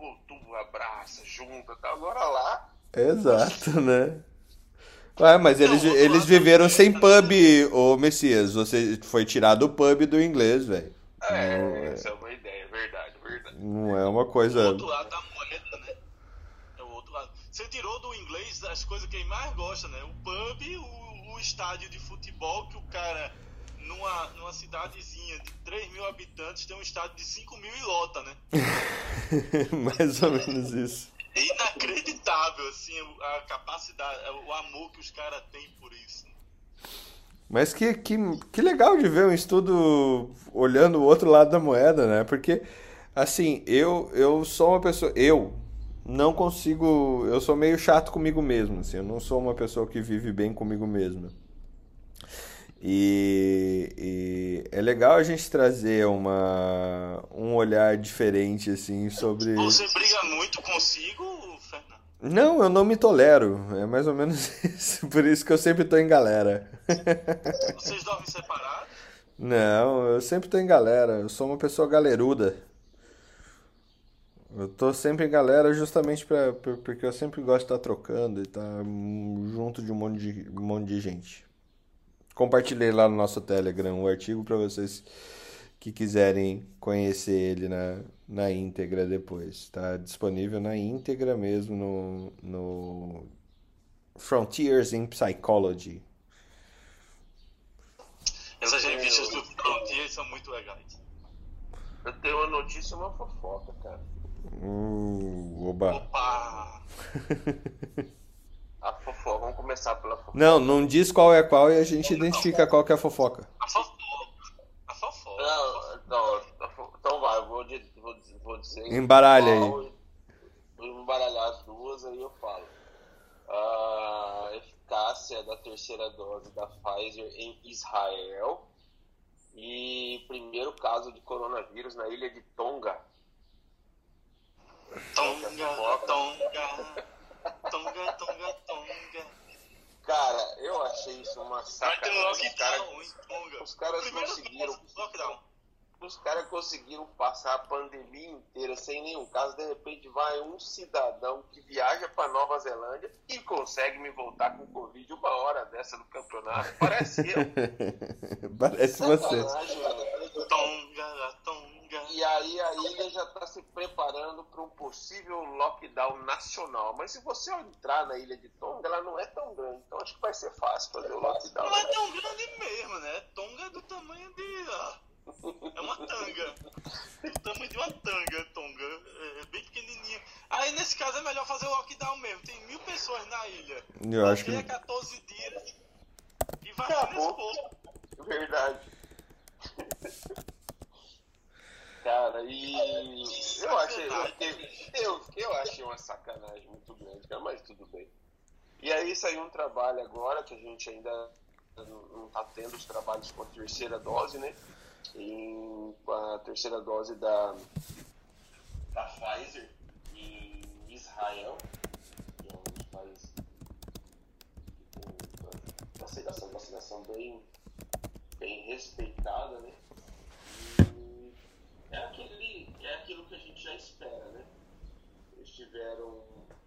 abraça, junta, tá? Agora lá. Exato, né? Ah, mas eles, não, eles viveram sem pub, ô Messias. Você foi tirado o pub do inglês, velho. É, não, é, é uma ideia, verdade, verdade. Não é uma coisa. O outro lado da moeda, né? É o outro lado. Você tirou do inglês as coisas que ele mais gosta, né? O pub, o, o estádio de futebol que o cara numa, numa cidadezinha de 3 mil habitantes tem um estádio de 5 mil e lota, né? Mais ou menos isso. É inacreditável, assim, a capacidade, o amor que os caras têm por isso. Mas que, que, que legal de ver um estudo olhando o outro lado da moeda, né? Porque, assim, eu, eu sou uma pessoa. Eu não consigo. Eu sou meio chato comigo mesmo, assim. Eu não sou uma pessoa que vive bem comigo mesmo. E, e, é legal a gente trazer uma, um olhar diferente assim sobre. Você briga muito consigo, Fernando? Não, eu não me tolero. É mais ou menos isso. Por isso que eu sempre tô em galera. Vocês dormem separados? Não, eu sempre tô em galera. Eu sou uma pessoa galeruda. Eu tô sempre em galera justamente pra, porque eu sempre gosto de estar trocando e estar junto de um monte de, um monte de gente. Compartilhei lá no nosso Telegram o artigo para vocês que quiserem conhecer ele na, na íntegra depois. Está disponível na íntegra mesmo no, no Frontiers in Psychology. Essas revistas do Frontiers são muito legais. Eu tenho uma notícia e uma fofoca, cara. Uh, oba. Opa! Começar pela fofoca. Não, não diz qual é qual e a gente identifica qual que é a fofoca. A fofoca. A fofoca. Não, não, então vai, vou, vou, vou dizer. Embaralha aí. Vou embaralhar as duas, aí eu falo. A eficácia da terceira dose da Pfizer em Israel. E primeiro caso de coronavírus na ilha de Tonga. Tonga, Tonga. Tonga, tonga, tonga. Cara, eu achei isso uma sacanagem. Os caras os caras conseguiram. Os caras conseguiram passar a pandemia inteira sem nenhum caso. De repente vai um cidadão que viaja para Nova Zelândia e consegue me voltar com Covid uma hora dessa no campeonato. Parece eu. Parece você. Tonga, tonga. E aí a ilha já está se preparando para um possível lockdown nacional. Mas se você entrar na ilha de Tonga, ela não é tão grande. Então acho que vai ser fácil fazer o lockdown. Não é tão grande mesmo, né? Tonga é do tamanho de. É uma tanga. O tamanho de uma tanga, Tonga. É bem pequenininha. Aí nesse caso é melhor fazer o lockdown mesmo. Tem mil pessoas na ilha. Eu acho que. 14 dias. E vacina Acabou. Verdade. Cara, e eu achei, eu, fiquei, eu, eu achei uma sacanagem muito grande, cara, mas tudo bem. E aí saiu um trabalho agora que a gente ainda não está tendo os trabalhos com a terceira dose, né? em, com a terceira dose da, da Pfizer em Israel, que é um dos países com vacinação, vacinação bem, bem respeitada, né? É, aquele, é aquilo que a gente já espera, né? Eles tiveram,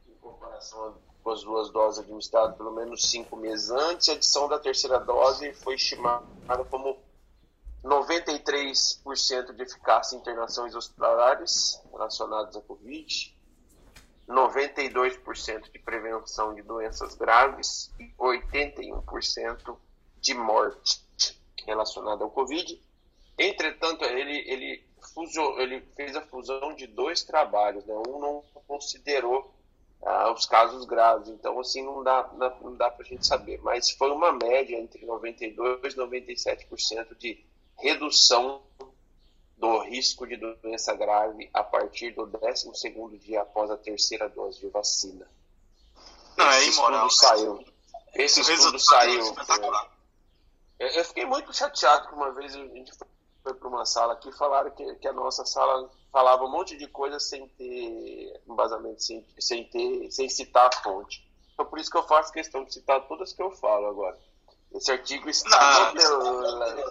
em comparação com as duas doses administradas pelo menos cinco meses antes, a adição da terceira dose foi estimada como 93% de eficácia em internações hospitalares relacionadas à Covid, 92% de prevenção de doenças graves e 81% de morte relacionada ao Covid. Entretanto, ele, ele, fusou, ele fez a fusão de dois trabalhos, né? um não considerou ah, os casos graves, então assim não dá, não dá para a gente saber, mas foi uma média entre 92% e 97% de redução do risco de doença grave a partir do 12 dia após a terceira dose de vacina. Não, Esse é imoral. Estudo saiu. Esse o estudo saiu. É, eu fiquei muito chateado que uma vez a gente foi para uma sala aqui e falaram que, que a nossa sala falava um monte de coisa sem ter embasamento, sem, sem, ter, sem citar a fonte. Então por isso que eu faço questão de citar todas que eu falo agora. Esse artigo está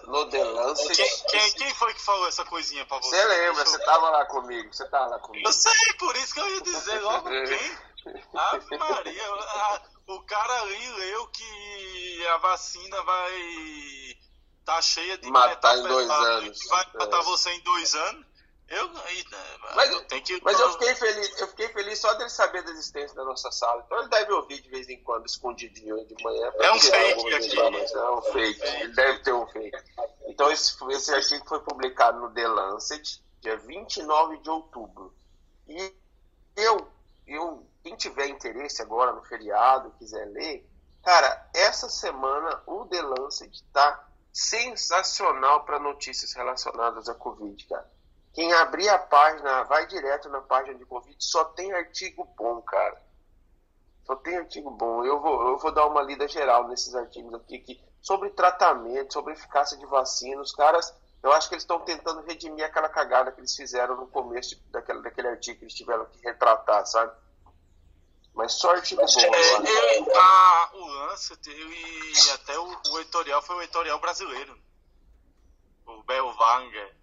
no, The Lancet. Quem, quem, quem, foi que falou essa coisinha pra você? Você lembra, você estava lá comigo, você tava lá comigo. Eu sei, por isso que eu ia dizer logo quem. Ave Maria, a, o cara ali leu que a vacina vai tá cheia de matar em dois anos. Vai matar é. você em dois anos. Eu, mas, eu tenho que. Mas eu fiquei feliz, eu fiquei feliz só dele saber da existência da nossa sala. Então ele deve ouvir de vez em quando, escondidinho de manhã. É um fake aqui. É um fake. Ele deve ter um fake. Então esse, esse artigo foi publicado no The Lancet, dia 29 de outubro. E eu, eu, quem tiver interesse agora no feriado, quiser ler, cara, essa semana o The Lancet tá sensacional para notícias relacionadas à Covid, cara quem abrir a página, vai direto na página de Covid, só tem artigo bom, cara. Só tem artigo bom. Eu vou, eu vou dar uma lida geral nesses artigos aqui, que, sobre tratamento, sobre eficácia de vacina. Os caras, eu acho que eles estão tentando redimir aquela cagada que eles fizeram no começo daquele, daquele artigo que eles tiveram que retratar, sabe? Mas só artigo bom. É, é, a, o lance e até o, o editorial foi o editorial brasileiro. O Belvanger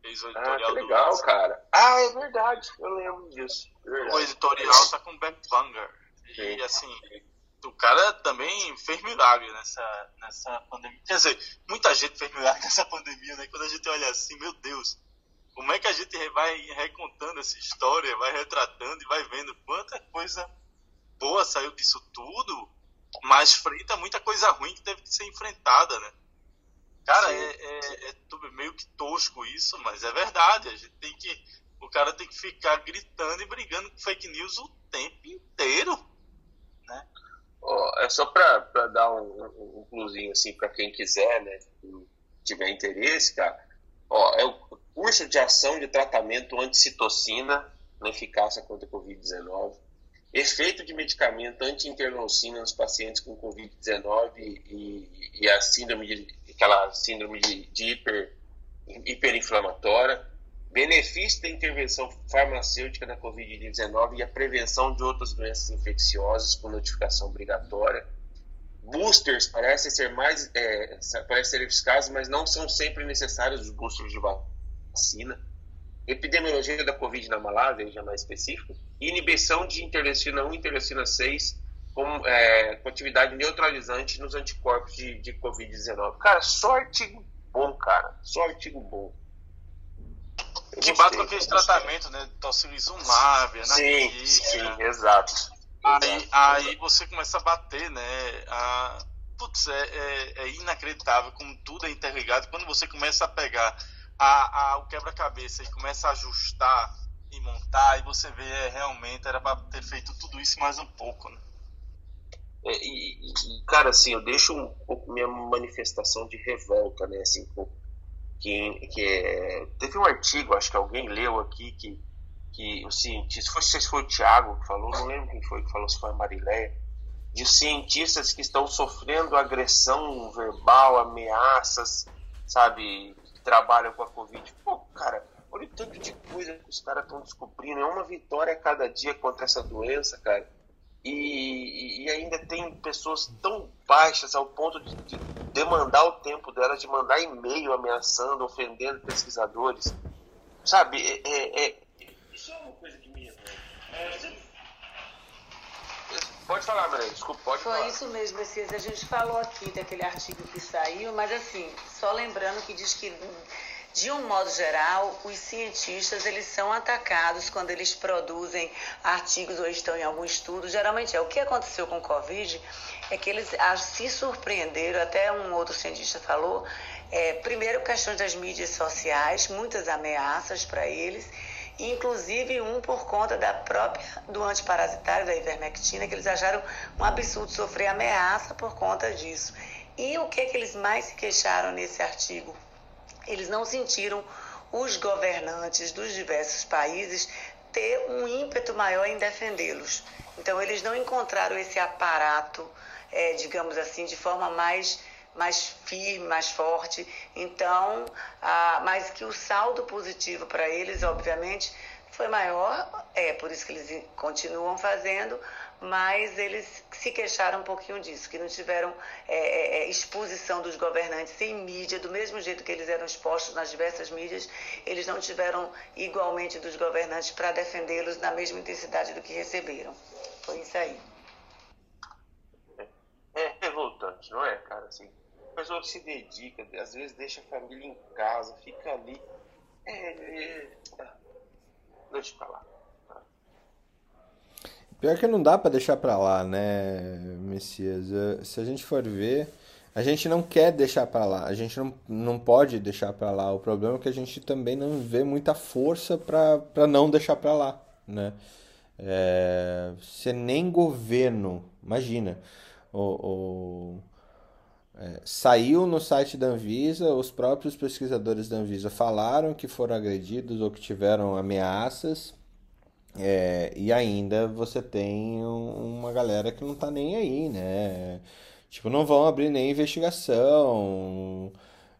Fez o editorial ah, que legal, do... cara. Ah, é verdade, eu lembro disso. É o editorial tá com o Beck Banger. E assim, o cara também fez milagre nessa, nessa pandemia. Quer dizer, muita gente fez milagre nessa pandemia, né? Quando a gente olha assim, meu Deus, como é que a gente vai recontando essa história, vai retratando e vai vendo quanta coisa boa saiu disso tudo, mas frente a muita coisa ruim que que ser enfrentada, né? Cara, é, é, é, meio que tosco isso, mas é verdade. A gente tem que. O cara tem que ficar gritando e brigando com fake news o tempo inteiro. Né? Oh, é só para dar um, um plusinho assim para quem quiser, né? tiver interesse, cara. Ó, é o curso de ação de tratamento anticitocina na eficácia contra a Covid-19. Efeito de medicamento anti-interleucina nos pacientes com Covid-19 e, e a síndrome de aquela síndrome de, de hiper, hiperinflamatória, benefício da intervenção farmacêutica na Covid-19 e a prevenção de outras doenças infecciosas com notificação obrigatória, boosters parecem ser mais é, parecem ser eficazes, mas não são sempre necessários os boosters de vacina. Epidemiologia da Covid na Malásia, já mais específico. Inibição de interleucina 1 e interleucina 6 com, é, com atividade neutralizante nos anticorpos de, de Covid-19. Cara, só artigo bom, cara. Só artigo bom. Eu que bate com aquele tratamento, né? Tocilizumab, né? Sim, sim, exato. Aí, aí você começa a bater, né? A, putz, é, é, é, inacreditável como tudo é interligado. Quando você começa a pegar a, a, o quebra-cabeça e começa a ajustar e montar, e você vê, é, realmente era para ter feito tudo isso mais um pouco, né? É, e, e, cara, assim, eu deixo um pouco minha manifestação de revolta, né? Assim, que, que é, teve um artigo, acho que alguém leu aqui, que que o cientista, foi, se foi o Tiago que falou, não lembro quem foi que falou, se foi a Marileia, de cientistas que estão sofrendo agressão verbal, ameaças, sabe, trabalham com a Covid. Pô, cara, olha o tanto de coisa que os caras estão descobrindo. É uma vitória a cada dia contra essa doença, cara. E, e, ainda tem pessoas tão baixas ao ponto de, de demandar o tempo delas, de mandar e-mail ameaçando, ofendendo pesquisadores. Sabe, é, é, é isso é uma coisa que me é, Pode falar, Maria, desculpa, pode Foi falar. isso mesmo, Messias. A gente falou aqui daquele artigo que saiu, mas assim, só lembrando que diz que, de um modo geral, os cientistas eles são atacados quando eles produzem artigos ou estão em algum estudo. Geralmente é o que aconteceu com o Covid, é que eles se surpreenderam, até um outro cientista falou, é, primeiro questões das mídias sociais, muitas ameaças para eles, inclusive um por conta da própria do antiparasitário da ivermectina, que eles acharam um absurdo sofrer ameaça por conta disso. E o que, que eles mais se queixaram nesse artigo? Eles não sentiram os governantes dos diversos países ter um ímpeto maior em defendê-los. Então, eles não encontraram esse aparato, é, digamos assim, de forma mais mais firme, mais forte. Então, ah, mas que o saldo positivo para eles, obviamente, foi maior, é por isso que eles continuam fazendo, mas eles se queixaram um pouquinho disso, que não tiveram é, é, é, exposição dos governantes em mídia, do mesmo jeito que eles eram expostos nas diversas mídias, eles não tiveram igualmente dos governantes para defendê-los na mesma intensidade do que receberam. Foi isso aí. É revoltante, não é, cara? Assim, pessoa se dedica, às vezes deixa a família em casa, fica ali. É, é, deixa pra lá. Pior que não dá para deixar para lá, né, Messias? Se a gente for ver, a gente não quer deixar para lá, a gente não, não pode deixar para lá. O problema é que a gente também não vê muita força para não deixar para lá, né? É, nem governo, imagina, o, o é, saiu no site da Anvisa, os próprios pesquisadores da Anvisa falaram que foram agredidos ou que tiveram ameaças, é, e ainda você tem uma galera que não tá nem aí, né? Tipo, não vão abrir nem investigação,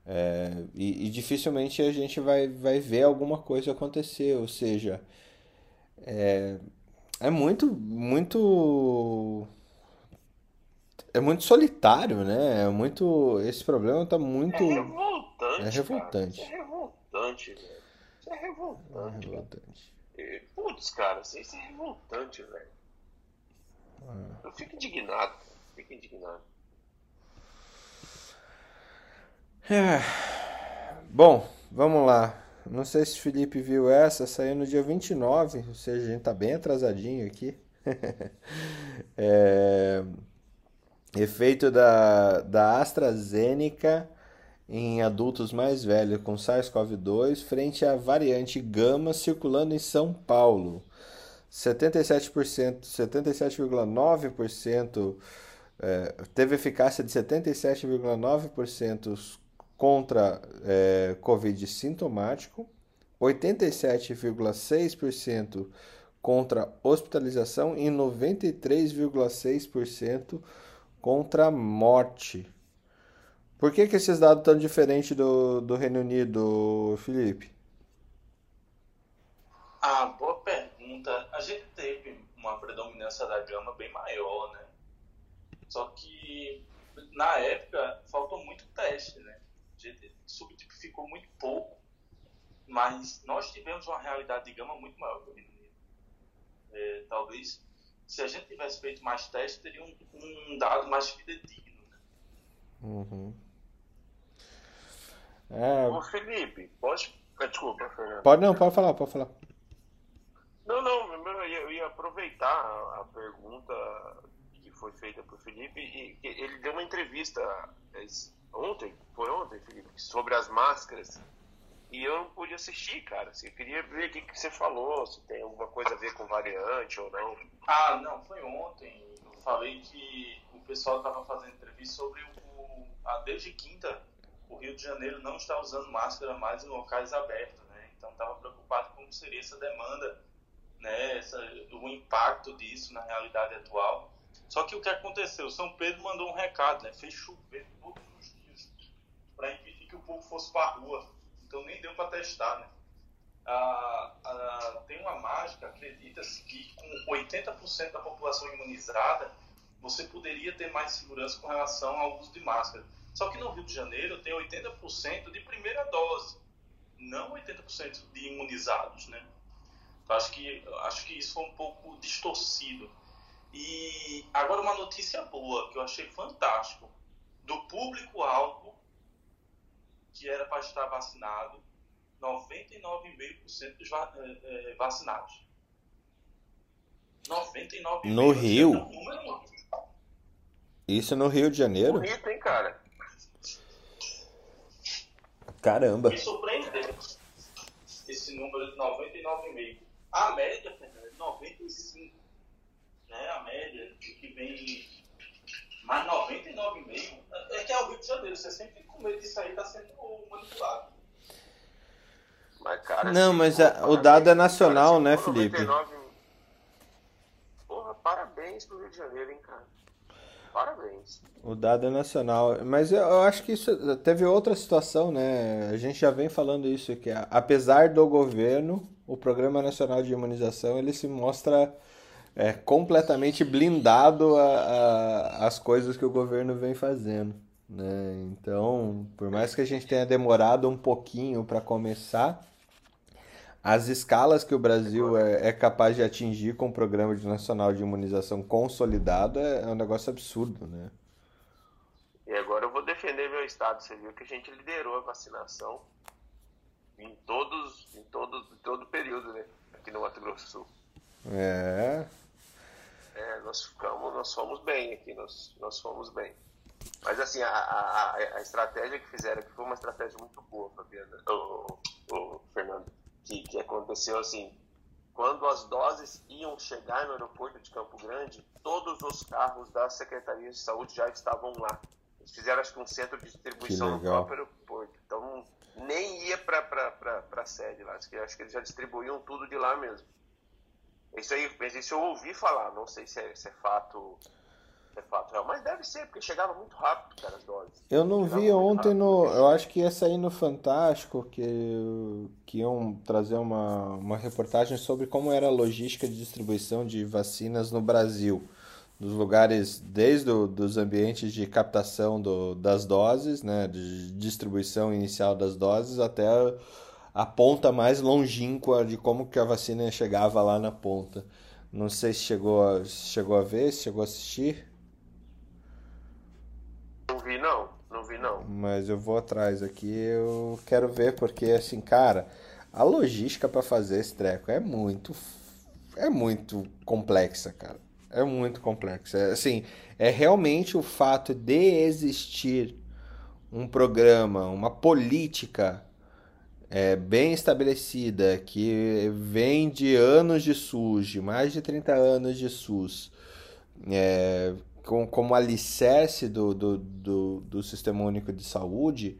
é, e, e, dificilmente a gente vai, vai ver alguma coisa acontecer, ou seja, é, é muito, muito é muito solitário, né? É muito. Esse problema tá muito. É revoltante. É revoltante. Cara. Isso é revoltante, velho. Isso é revoltante. É revoltante. Putz, cara, isso é revoltante, velho. Ah. Eu fico indignado. Fico indignado. É. Bom, vamos lá. Não sei se o Felipe viu essa, saiu no dia 29, ou seja, a gente tá bem atrasadinho aqui. é, Efeito da, da AstraZeneca em adultos mais velhos com SARS-CoV-2 frente à variante Gama circulando em São Paulo. 77%, 77,9% é, teve eficácia de 77,9% contra é, Covid sintomático, 87,6% contra hospitalização e 93,6% contra a morte. Por que, que esses dados estão diferentes do, do Reino Unido, Felipe? Ah, boa pergunta. A gente teve uma predominância da gama bem maior, né? Só que na época, faltou muito teste, né? A gente subtipificou muito pouco, mas nós tivemos uma realidade de gama muito maior que o Reino Unido. É, talvez, se a gente tivesse feito mais testes, teria um, um dado mais fidedigno. Né? Uhum. É... Ô, Felipe, pode. Ah, desculpa, Fernando. Pode não, pode falar, pode falar. Não, não, eu ia, eu ia aproveitar a pergunta que foi feita por Felipe e ele deu uma entrevista é, ontem, foi ontem, Felipe, sobre as máscaras. E eu não pude assistir, cara. Assim, eu queria ver o que, você falou, se tem alguma coisa a ver com variante ou não. Ah, não, foi ontem. Eu falei que o pessoal estava fazendo entrevista sobre o. A, desde quinta, o Rio de Janeiro não está usando máscara mais em locais abertos, né? Então estava preocupado com como seria essa demanda né, essa, o impacto disso na realidade atual. Só que o que aconteceu? São Pedro mandou um recado, né, fez chover todos os dias para impedir que o povo fosse para a rua. Então nem deu para testar. Né? Ah, ah, tem uma mágica, acredita-se que com 80% da população imunizada, você poderia ter mais segurança com relação ao uso de máscara. Só que no Rio de Janeiro tem 80% de primeira dose, não 80% de imunizados, né? Acho que, acho que isso foi um pouco distorcido. E agora uma notícia boa, que eu achei fantástico. Do público-alvo, que era para estar vacinado, 99,5% dos va é, vacinados. 99,5%. No Rio? É isso no Rio de Janeiro? Bonito, hein, cara? Caramba. Me surpreendeu esse número de 99,5%. A média, Fernando, é 95. Né? A média que vem. Mas 99,5 é que é o Rio de Janeiro. Você sempre fica com medo disso aí, tá sendo manipulado. Mas, cara, não, mas a, o dado é nacional, cara, né, Felipe? 99... Porra, parabéns pro Rio de Janeiro, hein, cara. Parabéns. O dado é nacional. Mas eu acho que isso teve outra situação, né? A gente já vem falando isso, que apesar do governo o Programa Nacional de Imunização ele se mostra é, completamente blindado às coisas que o governo vem fazendo. Né? Então, por mais que a gente tenha demorado um pouquinho para começar, as escalas que o Brasil é, é, capaz de atingir com o Programa Nacional de Imunização consolidado é, é um negócio absurdo, né? E agora eu vou defender meu estado. Você viu que a gente liderou a vacinação em todos, em todo, todo período, né? Aqui no Mato Grosso do Sul. É. É, nós ficamos, nós fomos bem aqui, nós, nós fomos bem. Mas assim, a, a, a estratégia que fizeram aqui foi uma estratégia muito boa, Fabiana, o, o, Fernando, que, que aconteceu assim, quando as doses iam chegar no aeroporto de Campo Grande, todos os carros da Secretaria de Saúde já estavam lá. Eles fizeram acho que um centro de distribuição no próprio aeroporto. Então nem ia para a sede lá. Acho que, acho que eles já distribuíam tudo de lá mesmo. Isso aí, isso eu ouvi falar, não sei se é, se é fato é fato real, mas deve ser, porque chegava muito rápido, cara, as doses. Eu não chegava vi ontem no. Eu acho que ia sair no Fantástico que, que iam trazer uma, uma reportagem sobre como era a logística de distribuição de vacinas no Brasil dos lugares, desde o, dos ambientes de captação do, das doses, né, de distribuição inicial das doses, até a, ponta mais longínqua de como que a vacina chegava lá na ponta. Não sei se chegou a, chegou a ver, se chegou a assistir. Não vi não, não vi não. Mas eu vou atrás aqui, eu quero ver porque assim, cara, a logística para fazer esse treco é muito é muito complexa, cara é muito complexo. É, assim, é realmente o fato de existir um programa, uma política é, bem estabelecida, que vem de anos de SUS, de mais de 30 anos de SUS, é, com, como alicerce do, do, do, do Sistema Único de Saúde,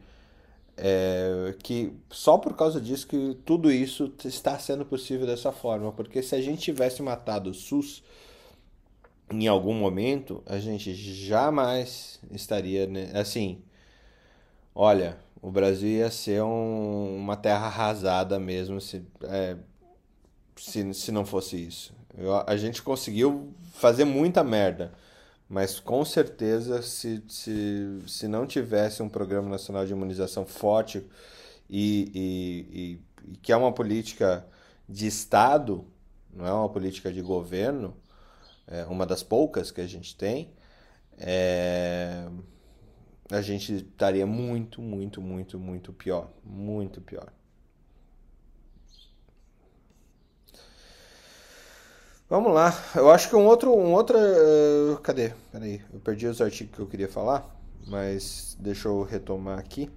é, que só por causa disso que tudo isso está sendo possível dessa forma, porque se a gente tivesse matado o SUS, em algum momento a gente jamais estaria né? assim. Olha, o Brasil ia ser um, uma terra arrasada mesmo se, é, se, se não fosse isso. Eu, a gente conseguiu fazer muita merda, mas com certeza, se, se, se não tivesse um Programa Nacional de Imunização forte e, e, e, e que é uma política de Estado, não é uma política de governo, é uma das poucas que a gente tem, é, a gente estaria muito, muito, muito, muito pior. Muito pior. Vamos lá. Eu acho que um outro. Um outro uh, cadê? Peraí. Eu perdi os artigos que eu queria falar. Mas deixa eu retomar aqui.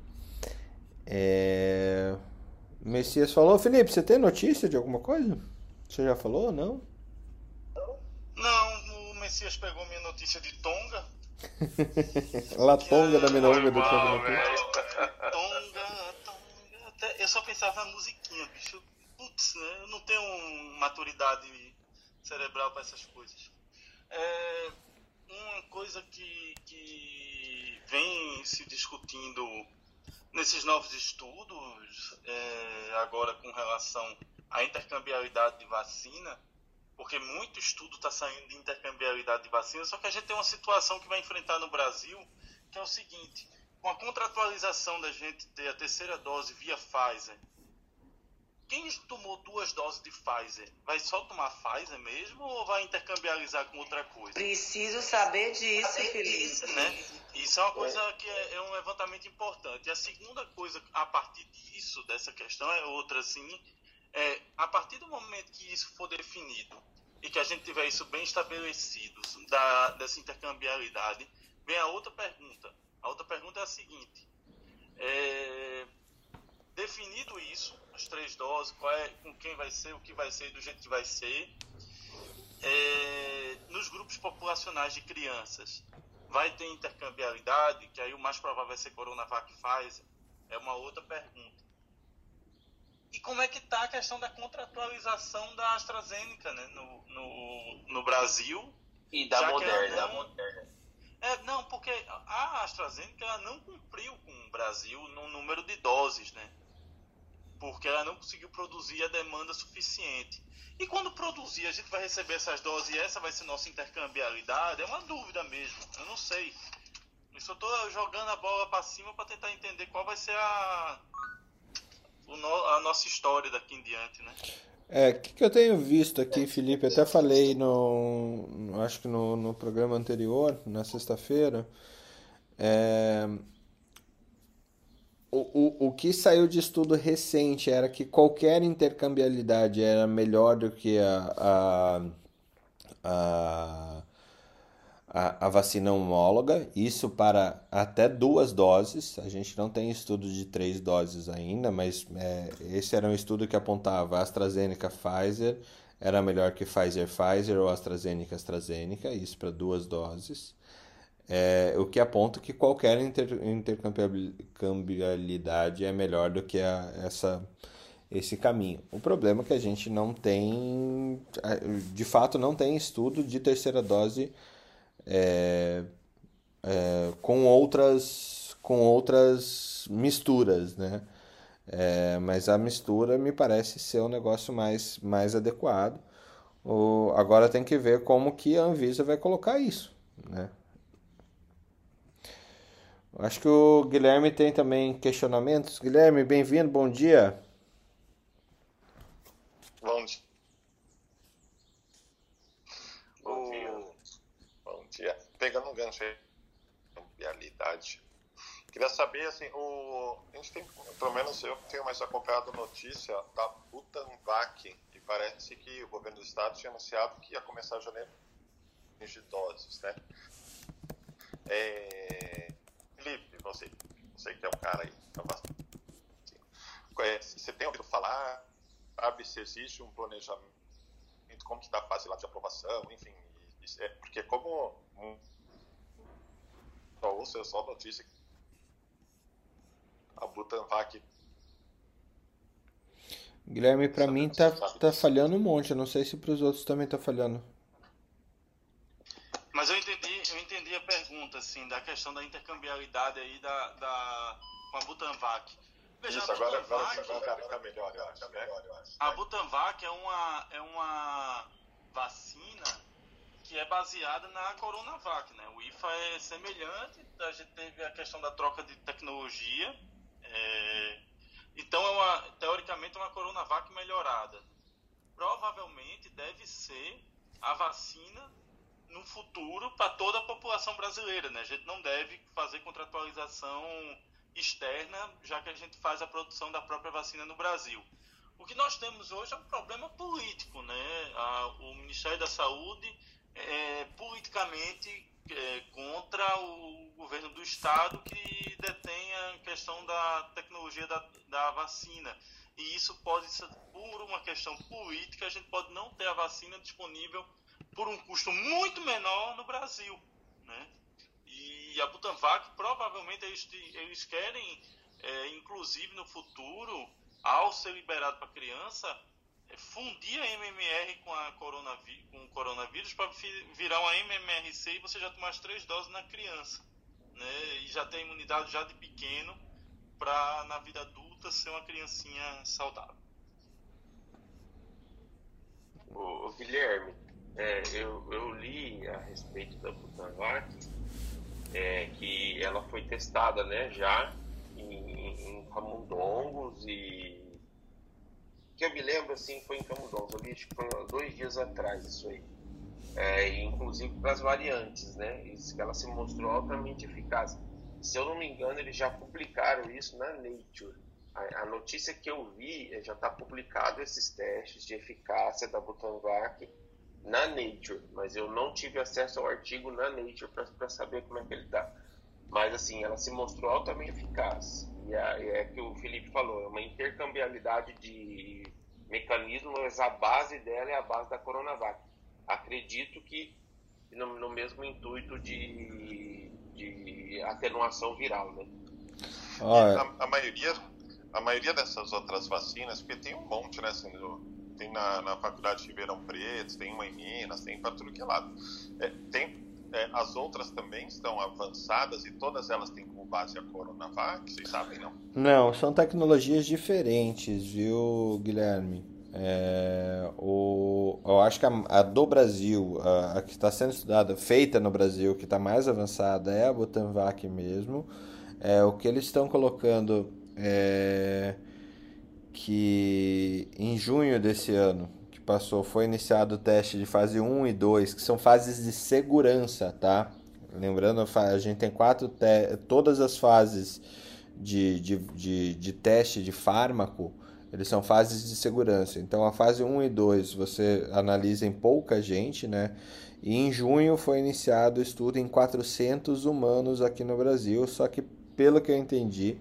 É... Messias falou. Felipe, você tem notícia de alguma coisa? Você já falou ou não? Não, o Messias pegou minha notícia de Tonga. La Tonga da Menonga do Tonga, Tonga. Eu só pensava na musiquinha, bicho. Putz, né? Eu não tenho maturidade cerebral para essas coisas. É uma coisa que, que vem se discutindo nesses novos estudos, é, agora com relação à intercambiabilidade de vacina, porque muito estudo está saindo de intercambiabilidade de vacina, só que a gente tem uma situação que vai enfrentar no Brasil, que é o seguinte, com a contratualização da gente ter a terceira dose via Pfizer quem tomou duas doses de Pfizer vai só tomar Pfizer mesmo ou vai intercambializar com outra coisa? Preciso saber disso, Felipe. Né? Isso é uma coisa é. que é, é, um levantamento importante. E a segunda coisa, a partir disso, dessa questão, é outra assim. É, a partir do momento que isso for definido e que a gente tiver isso bem estabelecido, da, dessa intercambiabilidade, vem a outra pergunta. A outra pergunta é a seguinte. É, definido isso, as três doses, qual é, com quem vai ser, o que vai ser, do jeito que vai ser. É, nos grupos populacionais de crianças, vai ter intercambiabilidade, que aí o mais provável vai ser Coronavac Pfizer? É uma outra pergunta. Como é que está a questão da contratualização da AstraZeneca né, no, no, no Brasil? E da Moderna. Não, é, não, porque a AstraZeneca não cumpriu com o Brasil no número de doses, né? porque ela não conseguiu produzir a demanda suficiente. E quando produzir, a gente vai receber essas doses e essa vai ser nossa intercambiabilidade? É uma dúvida mesmo, eu não sei. Eu só estou jogando a bola para cima para tentar entender qual vai ser a, a nossa história daqui em diante, né? É, o que, que, eu tenho visto aqui, Felipe? Até falei no, acho que no, no programa anterior, na sexta-feira. É, o, o, o que saiu de estudo recente era que qualquer intercambiabilidade era melhor do que a, a, a, a vacina homóloga, isso para até duas doses. A gente não tem estudo de três doses ainda, mas é, esse era um estudo que apontava AstraZeneca Pfizer era melhor que Pfizer Pfizer ou AstraZeneca AstraZeneca, isso para duas doses. É, o que aponta que qualquer inter, intercambiabilidade é melhor do que a, essa, esse caminho. O problema é que a gente não tem, de fato, não tem estudo de terceira dose é, é, com outras com outras misturas, né? É, mas a mistura me parece ser um negócio mais, mais adequado. O, agora tem que ver como que a Anvisa vai colocar isso, né? Acho que o Guilherme tem também questionamentos. Guilherme, bem-vindo, bom dia. Bom dia. Bom dia. Bom dia. Realidade. Queria saber, assim, o... a gente tem, pelo menos eu tenho mais acompanhado notícia da Butanvac, e parece que o governo do estado tinha anunciado que ia começar janeiro de doses, né? É Felipe, você, você que é um cara aí, você tem ouvido falar, sabe se existe um planejamento, como que está a fase lá de aprovação, enfim, é, porque como só ouço só notícia a Butanvac Guilherme, para mim tá, tá falhando um monte. Eu não sei se para os outros também tá falhando. Mas eu entendi, eu entendi a pergunta, assim, da questão da intercambiabilidade aí da, da, com a Butanvac. Veja, Isso, a Butanvac, agora, agora fica melhor, eu acho, né? A Butanvac é uma, é uma vacina que é baseada na Coronavac, né? O IFA é semelhante, a gente teve a questão da troca de tecnologia, é, então é uma, teoricamente é uma Coronavac melhorada. Provavelmente deve ser a vacina no futuro para toda a população brasileira, né? A gente não deve fazer contratualização externa, já que a gente faz a produção da própria vacina no Brasil. O que nós temos hoje é um problema político, né? O Ministério da Saúde é politicamente é, contra o governo do estado que detém a questão da tecnologia da, da vacina. E isso pode ser, por uma questão política, a gente pode não ter a vacina disponível por um custo muito menor no Brasil. Né? E a Butanvac, provavelmente, eles, eles querem, é, inclusive no futuro, ao ser liberado para criança, fundir a MMR com, a coronavírus, com o coronavírus para virar uma MMRC e você já tomar as três doses na criança. Né? E já ter imunidade já de pequeno para, na vida adulta, ser uma criancinha saudável. Ô, Guilherme, é, eu, eu li a respeito da Butanvac é, que ela foi testada né, já em, em camundongos e que eu me lembro assim foi em camundongos, eu acho que foi dois dias atrás isso aí. É, inclusive para as variantes, né? Isso ela se mostrou altamente eficaz. Se eu não me engano, eles já publicaram isso na Nature. A, a notícia que eu vi é, já está publicado esses testes de eficácia da Butanvac na Nature, mas eu não tive acesso ao artigo na Nature para saber como é que ele está. Mas assim, ela se mostrou altamente eficaz. E é, é que o Felipe falou, é uma intercambiabilidade de mecanismos, a base dela é a base da Coronavac. Acredito que no, no mesmo intuito de, de atenuação viral, né? a, a, maioria, a maioria dessas outras vacinas, porque tem um monte, né, assim, tem na, na faculdade de Ribeirão Preto, tem uma em Minas, tem para tudo que é lado. É, tem, é, as outras também estão avançadas e todas elas têm como base a Coronavac, vocês sabem, não? Não, são tecnologias diferentes, viu, Guilherme? É, o, eu acho que a, a do Brasil, a, a que está sendo estudada, feita no Brasil, que está mais avançada, é a Butanvac mesmo. É, o que eles estão colocando é que em junho desse ano passou foi iniciado o teste de fase 1 e 2, que são fases de segurança, tá? Lembrando, a gente tem quatro todas as fases de, de, de, de teste de fármaco, eles são fases de segurança. Então a fase 1 e 2 você analisa em pouca gente, né? E em junho foi iniciado o estudo em 400 humanos aqui no Brasil, só que pelo que eu entendi,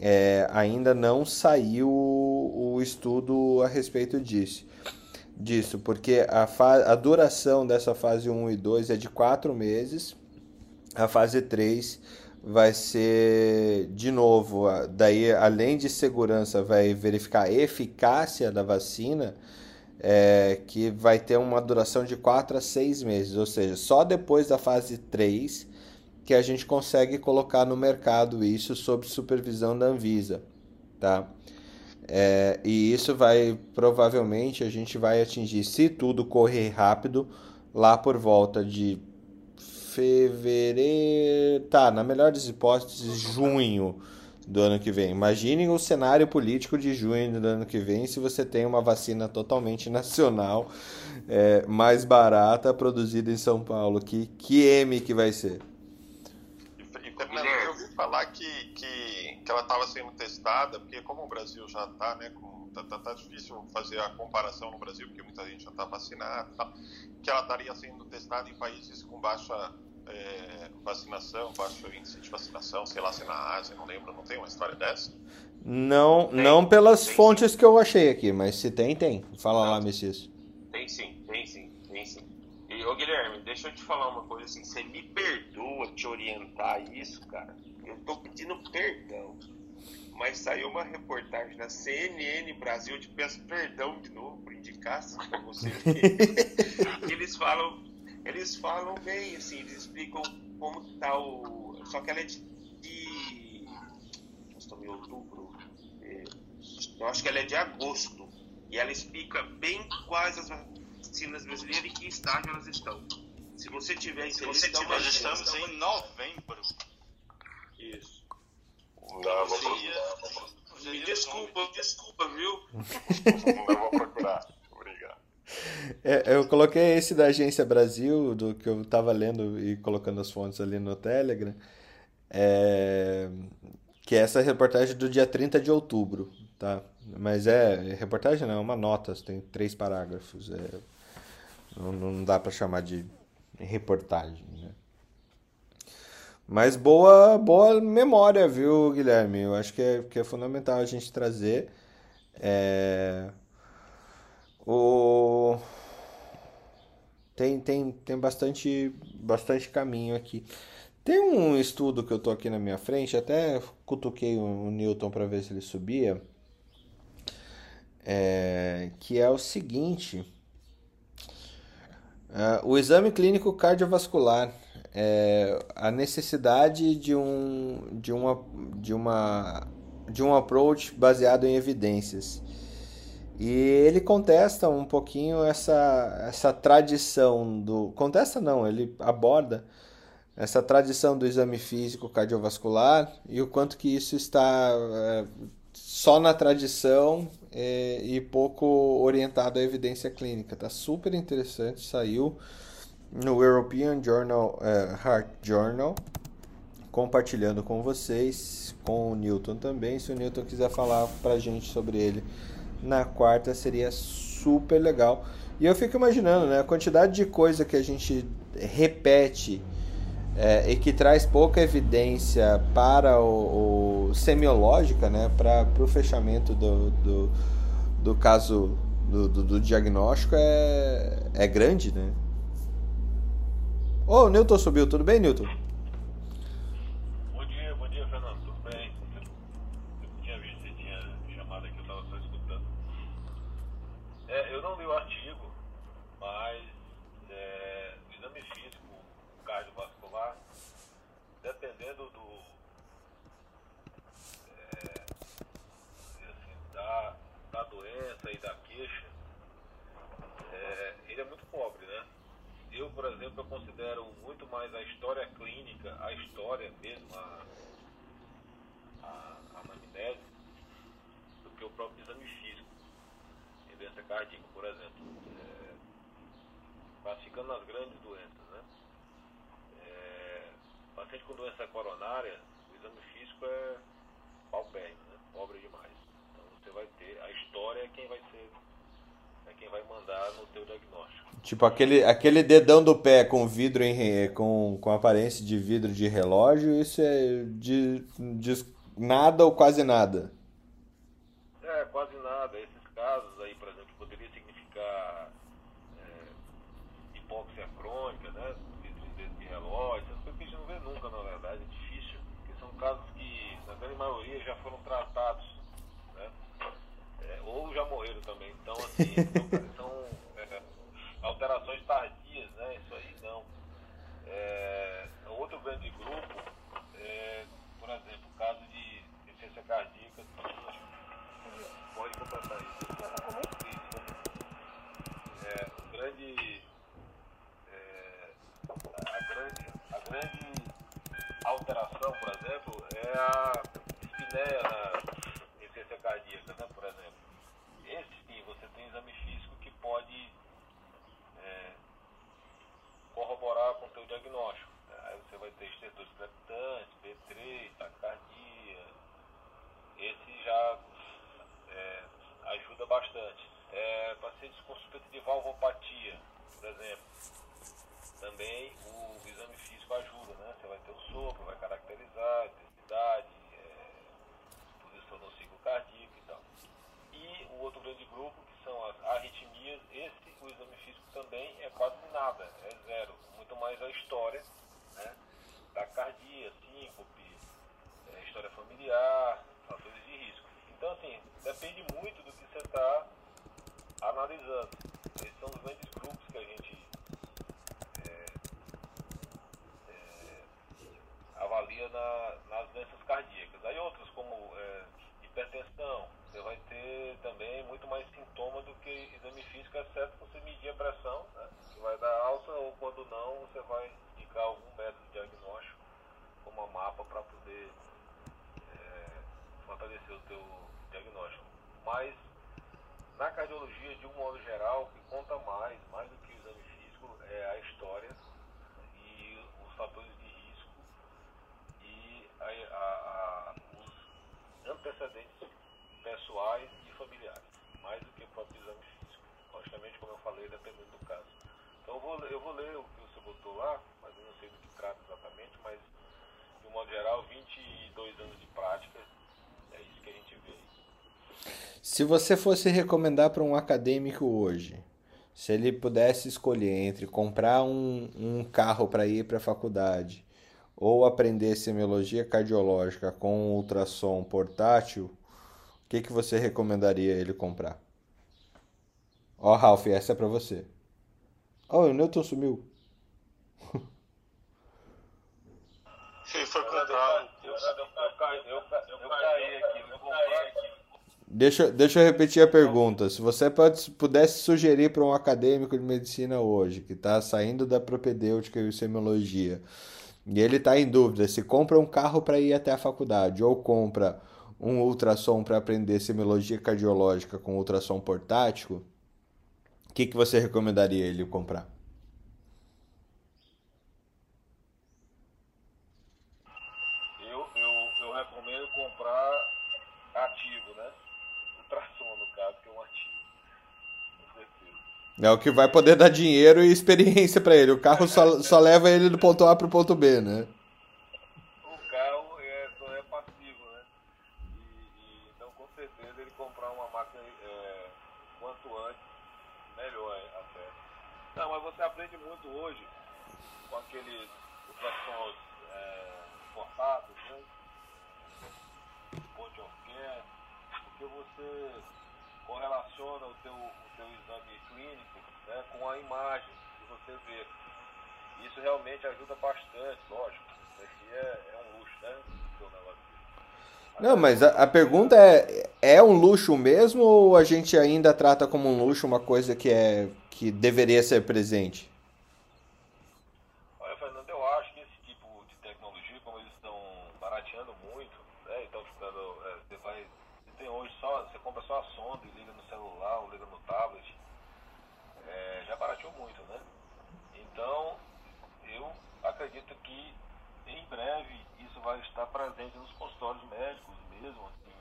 é, ainda não saiu o estudo a respeito disso. Disso, porque a, a duração dessa fase 1 e 2 é de 4 meses, a fase 3 vai ser de novo, daí além de segurança, vai verificar a eficácia da vacina, é, que vai ter uma duração de 4 a 6 meses, ou seja, só depois da fase 3 que a gente consegue colocar no mercado isso sob supervisão da Anvisa, tá? É, e isso vai provavelmente a gente vai atingir, se tudo correr rápido, lá por volta de fevereiro, tá, na melhor das hipóteses, junho do ano que vem. Imaginem o cenário político de junho do ano que vem se você tem uma vacina totalmente nacional, é, mais barata, produzida em São Paulo. Que, que M que vai ser? Fernando, eu ouvi falar que, que, ela estava sendo testada, porque como o Brasil já está, né, com, tá, tá, tá, difícil fazer a comparação no Brasil, porque muita gente já está vacinada, tá, que ela estaria sendo testada em países com baixa é, vacinação, baixo índice de vacinação, sei lá, se na Ásia, não lembro, não tem uma história dessa? Não, tem, não pelas fontes sim. que eu achei aqui, mas se tem, tem. Fala não, lá, Messias. Tem sim, tem sim, tem sim. E, ô Guilherme, deixa eu te falar uma coisa assim, você me perdoa te orientar isso, cara. Eu tô pedindo perdão. Mas saiu uma reportagem na CNN Brasil, eu te peço perdão de novo por indicar pra você. eles falam, eles falam bem, assim, eles explicam como tá o. Só que ela é de. de nós estamos em outubro. É, eu acho que ela é de agosto. E ela explica bem quais as vacinas brasileiras e que estágio elas estão. Se você tiver Se você tiver, nós estamos em novembro. Isso. Não, vou Seria, Me desculpa, me desculpa, viu? Não vou procurar. Obrigado. É, eu coloquei esse da Agência Brasil, do que eu estava lendo e colocando as fontes ali no Telegram, é, que é essa reportagem do dia 30 de outubro, tá? Mas é, reportagem não, é uma nota, tem três parágrafos, é, não, não dá para chamar de reportagem, né? Mas boa, boa memória, viu, Guilherme? Eu acho que é, que é fundamental a gente trazer. É, o... Tem, tem, tem bastante, bastante caminho aqui. Tem um estudo que eu tô aqui na minha frente, até cutuquei o Newton para ver se ele subia, é, que é o seguinte: é, o exame clínico cardiovascular, é, a necessidade de um, de uma, de uma, de um approach baseado em evidências. E ele contesta um pouquinho essa, essa tradição do. Contesta não, ele aborda essa tradição do exame físico cardiovascular e o quanto que isso está é, só na tradição é, e pouco orientado à evidência clínica. Tá super interessante, saiu no European Journal, é, Heart Journal, compartilhando com vocês, com o Newton também. Se o Newton quiser falar pra gente sobre ele na quarta seria super legal. E eu fico imaginando, né, a quantidade de coisa que a gente repete é, e que traz pouca evidência para o, o semiológica, né, para o fechamento do, do, do caso do, do, do, diagnóstico é, é grande, né? Ô, oh, Newton subiu, tudo bem, Newton? por exemplo, eu considero muito mais a história clínica, a história mesmo, a, a, a anamnese, do que o próprio exame físico. Em doença cardíaca, por exemplo. É, classificando as grandes doenças, né? É, paciente com doença coronária, o exame físico é paupérrimo, né? Pobre demais. Então você vai ter, a história é quem vai ser é quem vai mandar no teu diagnóstico. Tipo aquele, aquele dedão do pé com vidro em, com, com aparência de vidro de relógio, isso é de, de nada ou quase nada? É, quase nada. Esses casos aí, por exemplo, poderia significar é, hipóxia crônica, né? Vidro de relógio, essas coisas que a gente não vê nunca, na verdade, é difícil, porque são casos que, na grande maioria, já foram tratados ou já morreram também. Então, assim, são, é, alterações tardias, né? Isso aí não. É, outro grande grupo, é, por exemplo, caso de deficiência cardíaca, pode completar isso. É, o grande, é, a grande, a grande alteração, por exemplo, é a espinéia na deficiência cardíaca, né, por exemplo tem exame físico que pode é, corroborar com o teu diagnóstico. Você vai ter estertores crepitantes, B3, taquicardia. Esse já é, ajuda bastante. É, pacientes com suspeita de valvopatia, por exemplo. Também o exame físico ajuda, né? Você vai ter o sopro, vai caracterizar intensidade, é, posição no ciclo cardíaco e tal. E o outro grande grupo são as arritmias, esse, o exame físico também é quase nada, é zero. Muito mais a história da cardia, síncope, é, história familiar, fatores de risco. Então, assim, depende muito do que você está analisando. Esses são os grandes grupos que a gente é, é, avalia na, nas doenças cardíacas. Aí outros como é, hipertensão, você vai ter também muito mais sintoma do que exame físico, exceto você medir a pressão, né? vai dar alta, ou quando não, buscar algum método diagnóstico, como a mapa, para poder é, fortalecer o teu diagnóstico. Mas na cardiologia, de um modo geral, o que conta mais, mais do que o exame físico, é a história e os fatores de risco e a, a, a, os antecedentes pessoais e familiares, mais do que o próprio exame físico. Logicamente, como eu falei, dependendo do caso. Então eu vou, eu vou ler o que botou lá, mas eu não sei do que trata exatamente, mas de um modo geral, 22 anos de prática, é isso que a gente vê. Se você fosse recomendar para um acadêmico hoje, se ele pudesse escolher entre comprar um, um carro para ir para a faculdade ou aprender semiologia cardiológica com ultrassom portátil, o que, que você recomendaria ele comprar? Ó, oh, Ralph, essa é para você. Oh, o Newton sumiu. Ele foi comprar. Eu, eu, eu, eu, caí aqui, eu comprei aqui. Deixa, deixa eu repetir a pergunta. Se você pode, pudesse sugerir para um acadêmico de medicina hoje, que está saindo da propedêutica e semiologia, e ele está em dúvida se compra um carro para ir até a faculdade ou compra um ultrassom para aprender semiologia cardiológica com ultrassom portátil, o que, que você recomendaria ele comprar? É o que vai poder dar dinheiro e experiência para ele. O carro só, só leva ele do ponto A para o ponto B, né? O carro é, é passivo, né? E, e, então, com certeza, ele comprar uma máquina é, quanto antes, melhor até. Não, mas você aprende muito hoje com aqueles ultrassons é, portados, né? Point of care, porque você correlaciona o teu, o teu exame clínico né, com a imagem que você vê. Isso realmente ajuda bastante, lógico. Isso aqui é, é um luxo, né? Não, mas a, a, pergunta é: é um luxo mesmo ou a gente ainda trata como um luxo uma coisa que, é, que deveria ser presente? só a sonda e liga no celular ou liga no tablet, é, já barateou muito, né? Então, eu acredito que em breve isso vai estar presente nos consultórios médicos mesmo, assim,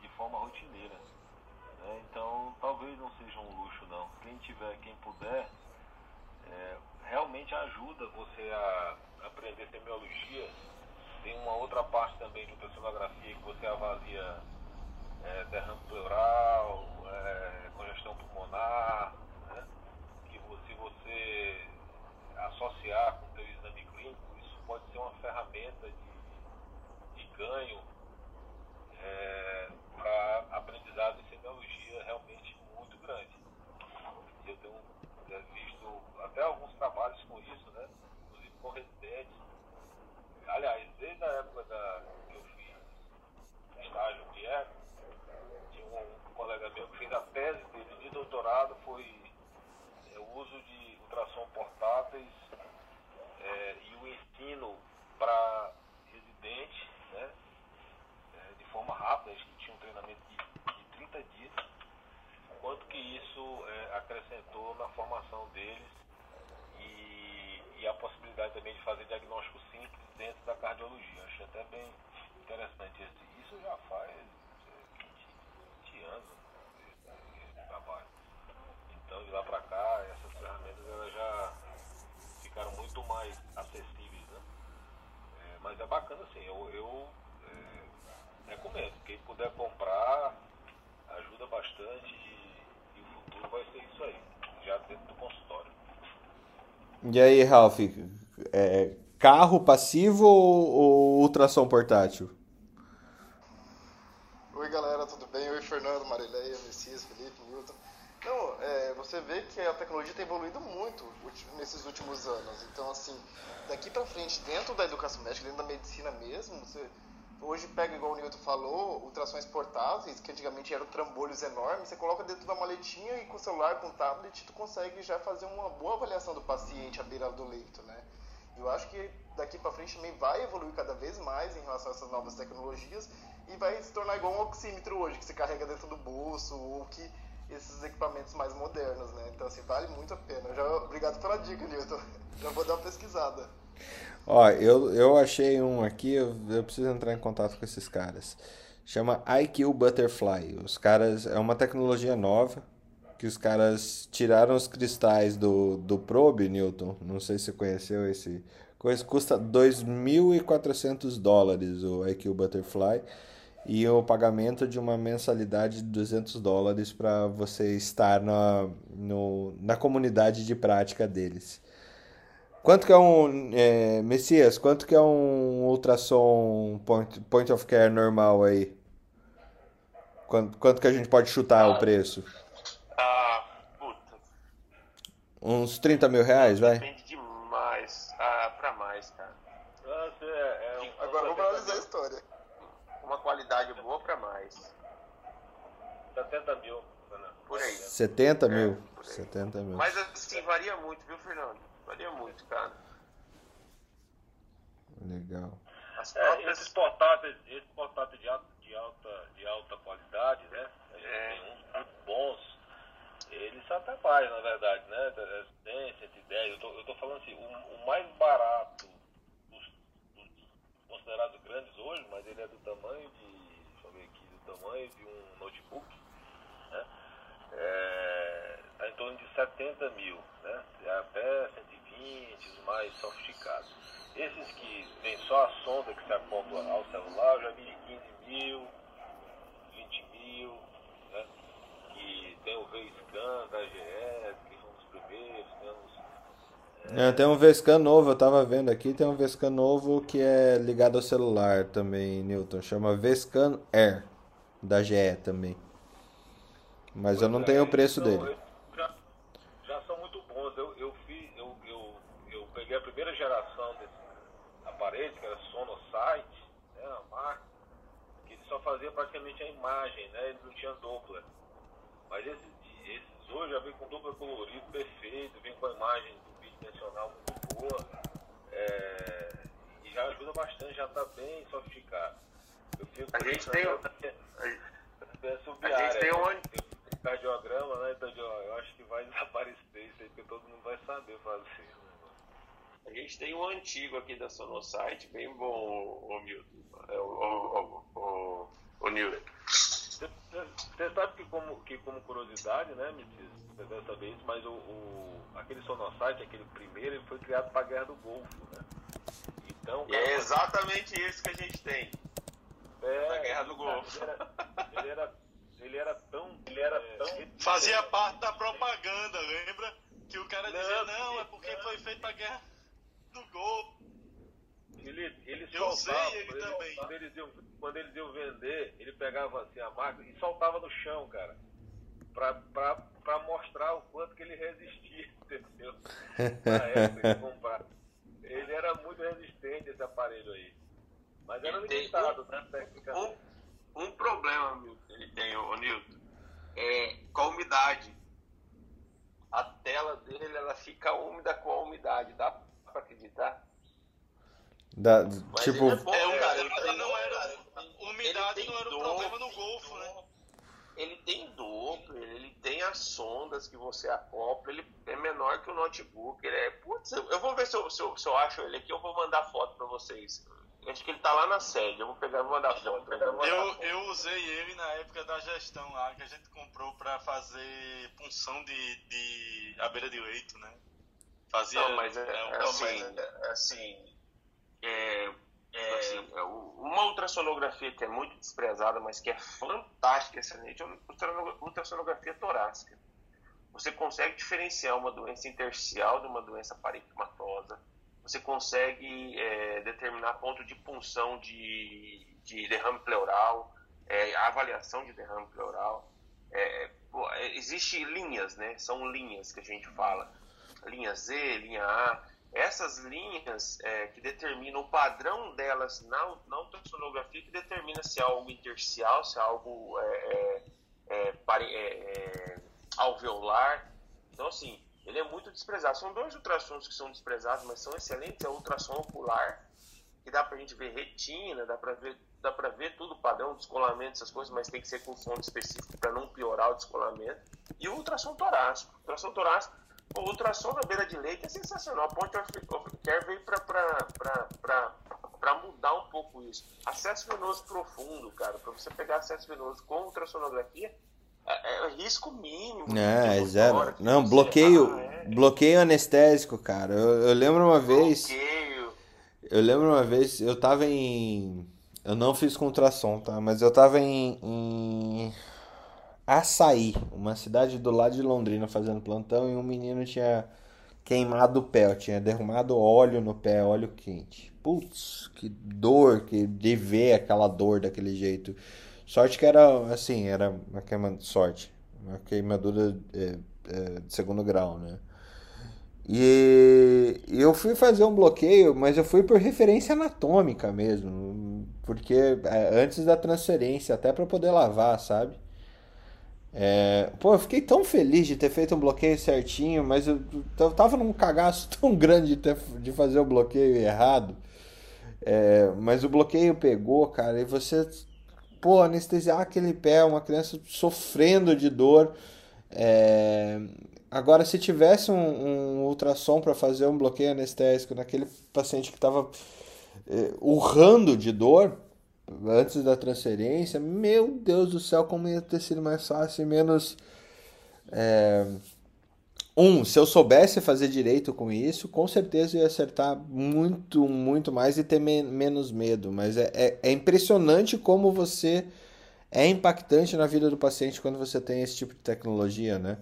de forma rotineira. Né? Então, talvez não seja um luxo, não. Quem tiver, quem puder, é, realmente ajuda você a aprender semiologia. Tem uma outra parte também de ultrassonografia que você avalia é, derrame pleural, é, congestão pulmonar, né? que se você associar com o seu exame clínico, isso pode ser uma ferramenta de, de ganho é, para aprendizado em semiologia realmente muito grande. Eu tenho é, visto até alguns trabalhos com isso, né? inclusive com residentes. Aliás, desde a época da, que eu fiz estágio de eco, um colega meu que fez a tese dele de doutorado foi é, o uso de ultrassom portáteis é, e o ensino para residentes né, é, de forma rápida, acho que tinha um treinamento de, de 30 dias, quanto que isso é, acrescentou na formação deles e, e, a possibilidade também de fazer diagnóstico simples dentro da cardiologia. Achei até bem interessante esse. Isso já faz anos esse trabalho. Então, de lá para cá, essas ferramentas elas já ficaram muito mais acessíveis, né? É, mas é bacana assim, eu, eu é, recomendo. Quem puder comprar, ajuda bastante e, e, o futuro vai ser isso aí, já dentro do consultório. E aí, Ralph, é, carro passivo ou, ou ultrassom portátil? Oi galera, tudo bem? Oi Fernando, Marileia, Messias, Felipe, é, você vê que a tecnologia tem evoluído muito nesses últimos anos. Então, assim, daqui para frente, dentro da educação médica, dentro da medicina mesmo, você hoje pega, igual o Newton falou, ultrações portáteis, que antigamente eram trambolhos enormes, você coloca dentro da maletinha e com o celular, com o tablet, tu consegue já fazer uma boa avaliação do paciente à beira do leito, né? Eu acho que daqui para frente também vai evoluir cada vez mais em relação a essas novas tecnologias e vai se tornar igual um oxímetro hoje, que você carrega dentro do bolso, ou que esses equipamentos mais modernos, né? Então, assim, vale muito a pena. Já, obrigado pela dica, Nilton. Já vou dar uma pesquisada. Ó, eu, eu achei um aqui, eu, eu preciso entrar em contato com esses caras. Chama IQ Butterfly. Os caras, é uma tecnologia nova, que os caras tiraram os cristais do, do Probe, Newton. Não sei se você conheceu esse. Custa 2.400 dólares o IQ Butterfly e o pagamento de uma mensalidade de 200 dólares para você estar na, no, na comunidade de prática deles. Quanto que é um. É, Messias, quanto que é um ultrassom point, point of care normal aí? Quanto, quanto que a gente pode chutar o preço? Ah, puta. Uns 30 mil reais, vai? Depende demais. Ah, pra mais, cara. Nossa, é, é um- Agora vamos analisar a história. Uma qualidade boa pra mais. 70 mil. Fernando. Por aí. 70 mil. por aí. 70 mil. Mas assim, varia muito, viu, Fernando? Varia muito, cara. Legal. As É, próprias. esses portáteis, esses portáteis de alta, de alta, de alta qualidade, né? É. tem uns muito bons. Eles são até mais, na verdade, né? 100, 110. Eu tô, eu tô falando assim, o, o mais barato dos, dos considerados grandes hoje, mas ele é do tamanho de. Deixa eu ver aqui, do tamanho de um notebook? É, tá em torno de 70 mil, né? Até 120, os mais sofisticados. Esses que vem só a sonda que se acopla ao celular, eu já vi de 15 mil, 20 mil, né? Que tem o V-Scan da GE, que são os primeiros. É, tem um Vescan novo, eu tava vendo aqui, tem um Vescan novo que é ligado ao celular também, Newton. Chama Vescan Air, da GE também. Mas eu não tenho o preço Então, dele. Já, já são muito bons. Eu, eu fiz, eu, eu, eu peguei a primeira geração desse aparelho, que era Sonosite, né, a marca, que ele só fazia praticamente a imagem, né? Ele não tinha Doppler. Mas esses, esses hoje já vem com Doppler colorido perfeito, vem com a imagem bidimensional muito boa. é, e já ajuda bastante, já está bem sofisticado. Eu fico A gente tem o- penso A gente tem um tem cardiograma, né? Então, eu acho que vai desaparecer isso aí, porque todo mundo vai saber fazer. né? A gente tem um antigo aqui da Sonosite, bem bom, o, Milton. É, o, o. Você sabe que como, que como curiosidade, né, Metiz, você deve saber isso, mas o, o- aquele Sonosite, aquele primeiro, ele foi criado para a Guerra do Golfo, né? Então, E é exatamente isso que a gente tem. é, da Guerra do Golfo. Ele era, ele era, ele era tão... Ele era tão Fazia parte da propaganda, lembra? Que o cara dizia, Não, não, é porque foi feito a guerra do Golfo. Ele, ele Eu soltava, usei ele quando, também. quando eles iam, quando eles iam vender, ele pegava assim a máquina e soltava no chão, cara. Pra, pra, pra mostrar o quanto que ele resistia, entendeu? Na época de comprar. Ele era muito resistente, esse aparelho aí. Mas era limitado, né? Tecnicamente. Um, um problema Milton, que ele tem, o Newton, é com a umidade. A tela dele ela fica úmida com a umidade, dá pra acreditar? Da, Mas tipo, ele é bom, É, o cara, cara ele tem- não era. Umidade ele não era o problema no Golfo, né? Ele tem Doppler, ele tem as sondas que você acopla, ele é menor que o notebook. Ele é. Putz, eu eu vou ver se eu, se eu, se eu acho ele aqui, eu vou mandar foto pra vocês. Eu Acho que ele tá lá na sede, eu vou pegar vou mandar foto. vocês. Eu, eu usei ele na época da gestão lá, que a gente comprou pra fazer punção de, de abelha de leito, né? Fazia. Não, mas é, é, é assim, é assim, é, é, assim, é, uma ultrassonografia que é muito desprezada, mas que é fantástica, excelente, é a ultrassono- ultrassonografia torácica. Você consegue diferenciar uma doença intersticial de uma doença parenquimatosa. Você consegue é, determinar ponto de punção de, de derrame pleural, é, avaliação de derrame pleural. É, é, Existem linhas, né? São linhas que a gente fala. Linha Z, linha A. Essas linhas é, que determinam o padrão delas na, na ultrassonografia, que determina se é algo intersticial, se é algo é, é, é, alveolar. Então, assim, ele é muito desprezado. São dois ultrassons que são desprezados, mas são excelentes. É o ultrassom ocular que dá pra gente ver retina, dá pra ver, dá pra ver tudo padrão, descolamento, essas coisas, mas tem que ser com sonde específico para não piorar o descolamento. E o ultrassom torácico. O ultrassom torácico, o ultrassom da beira de leite é sensacional. A Point of Care veio para mudar um pouco isso. Acesso venoso profundo, cara, para você pegar acesso venoso com ultrassonografia, é, é risco mínimo. É, zero. Não, bloqueio, ah, é. bloqueio anestésico, cara. Eu, eu lembro uma vez. Bloqueio. Eu lembro uma vez, eu tava em. Eu não fiz com ultrassom, tá? Mas eu tava em, em Açaí, uma cidade do lado de Londrina, fazendo plantão, e um menino tinha queimado o pé, tinha derramado óleo no pé, óleo quente. Putz, que dor que de ver aquela dor daquele jeito. Sorte que era assim, era uma queimadura, sorte, uma queimadura é, é, de segundo grau, né? E eu fui fazer um bloqueio, mas eu fui por referência anatômica mesmo, porque é, antes da transferência, até para poder lavar, sabe? É, pô, eu fiquei tão feliz de ter feito um bloqueio certinho, mas eu, eu tava num cagaço tão grande de, ter, de fazer o bloqueio errado. É, mas o bloqueio pegou, cara, e você pô, anestesiar aquele pé, uma criança sofrendo de dor. É... Agora, se tivesse um, um ultrassom para fazer um bloqueio anestésico naquele paciente que estava é, urrando de dor antes da transferência, meu Deus do céu, como ia ter sido mais fácil e menos. É... Um, se eu soubesse fazer direito com isso, com certeza eu ia acertar muito, muito mais e ter me menos medo. Mas é, é, é, impressionante como você é impactante na vida do paciente quando você tem esse tipo de tecnologia, né?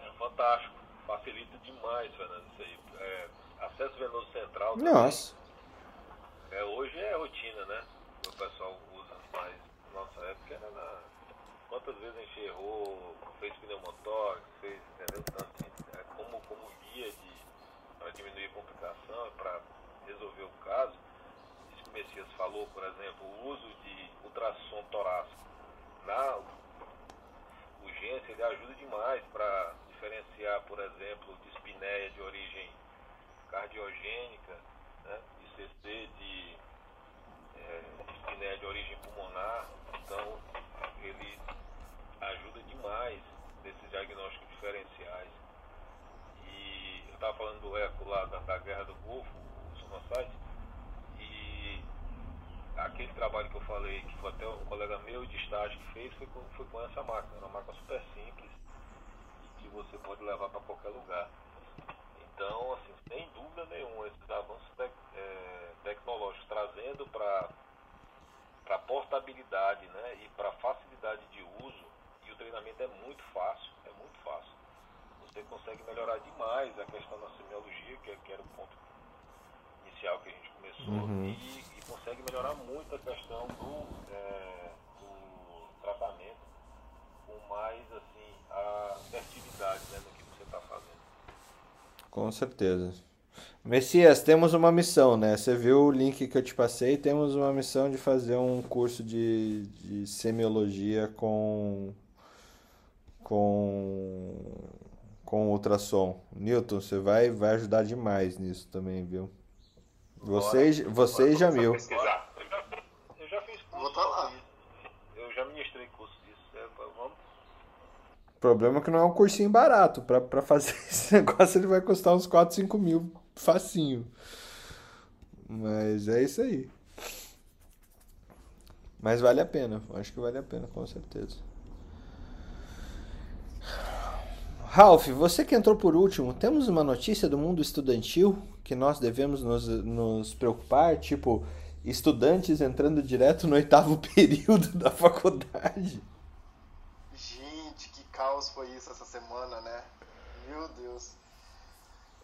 É fantástico. Facilita demais, Fernando, isso aí. É, acesso venoso central. Nossa. É, hoje é rotina, né? O pessoal nossa época era na. Quantas vezes a gente errou, fez pneumotórax, fez, entendeu? Então, assim, é como, como guia de, para diminuir a complicação, para resolver o caso. Isso que o Messias falou, por exemplo, o uso de ultrassom torácico na urgência, ele ajuda demais para diferenciar, por exemplo, dispneia de origem cardiogênica, né? ICC de é, dispneia de origem pulmonar, então, ele ajuda demais nesses diagnósticos diferenciais. E eu estava falando do eco lá da, da Guerra do Golfo, o Sonosite, e aquele trabalho que eu falei, que foi até um colega meu de estágio que fez, foi com, foi com essa máquina. Uma máquina super simples e que você pode levar para qualquer lugar. Então, assim, sem dúvida nenhuma, esses avanços tec, é, tecnológicos trazendo para para portabilidade né, e para facilidade de uso, o treinamento é muito fácil, é muito fácil. Você consegue melhorar demais a questão da semiologia, que, é, que era o ponto inicial que a gente começou, uhum. e, e, consegue melhorar muito a questão do, é, do tratamento com mais assim, a assertividade né, no que você está fazendo. Com certeza. Messias, temos uma missão, né? Você viu o link que eu te passei? Temos uma missão de fazer um curso de, de semiologia com com com ultrassom. Newton, você vai vai ajudar demais nisso também, viu? Você, você e Jamil. Eu já, eu já fiz curso. Vou estar lá. Eu já ministrei curso disso. É, vamos. O problema é que não é um cursinho barato. Para fazer esse negócio ele vai custar uns 4, 5 mil facinho. Mas é isso aí. Mas vale a pena, acho que vale a pena, com certeza. Ralph, você que entrou por último, temos uma notícia do mundo estudantil que nós devemos nos, nos preocupar? Tipo, estudantes entrando direto no oitavo período da faculdade. Gente, que caos foi isso essa semana, né? Meu Deus.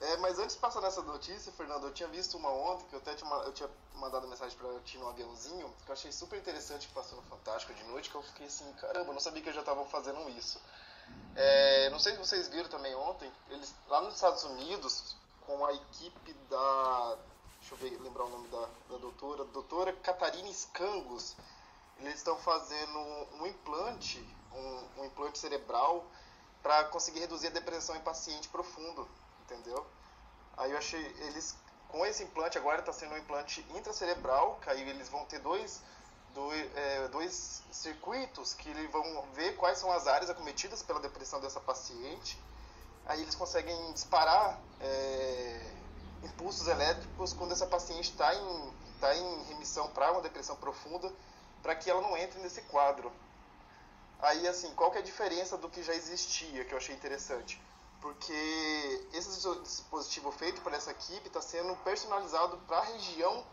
É, mas antes de passar nessa notícia, Fernando, eu tinha visto uma ontem, que eu até tinha, eu tinha mandado mensagem pra ti no aviãozinho, que eu achei super interessante que passou no Fantástico de noite, que eu fiquei assim, caramba, não sabia que já estavam fazendo isso. É, não sei se vocês viram também ontem, eles lá nos Estados Unidos, com a equipe da. Deixa eu ver, lembrar o nome da, da doutora, doutora Catarina Scangos, eles estão fazendo um implante, um, um implante cerebral para conseguir reduzir a depressão em paciente profundo, entendeu? Aí eu achei eles com esse implante agora está sendo um implante intracerebral, que aí eles vão ter dois dois, é, dois circuitos que vão ver quais são as áreas acometidas pela depressão dessa paciente. Aí eles conseguem disparar é, impulsos elétricos quando essa paciente está em, tá em remissão para uma depressão profunda, para que ela não entre nesse quadro. Aí, assim, qual que é a diferença do que já existia, que eu achei interessante? Porque esse dispositivo feito por essa equipe está sendo personalizado para a região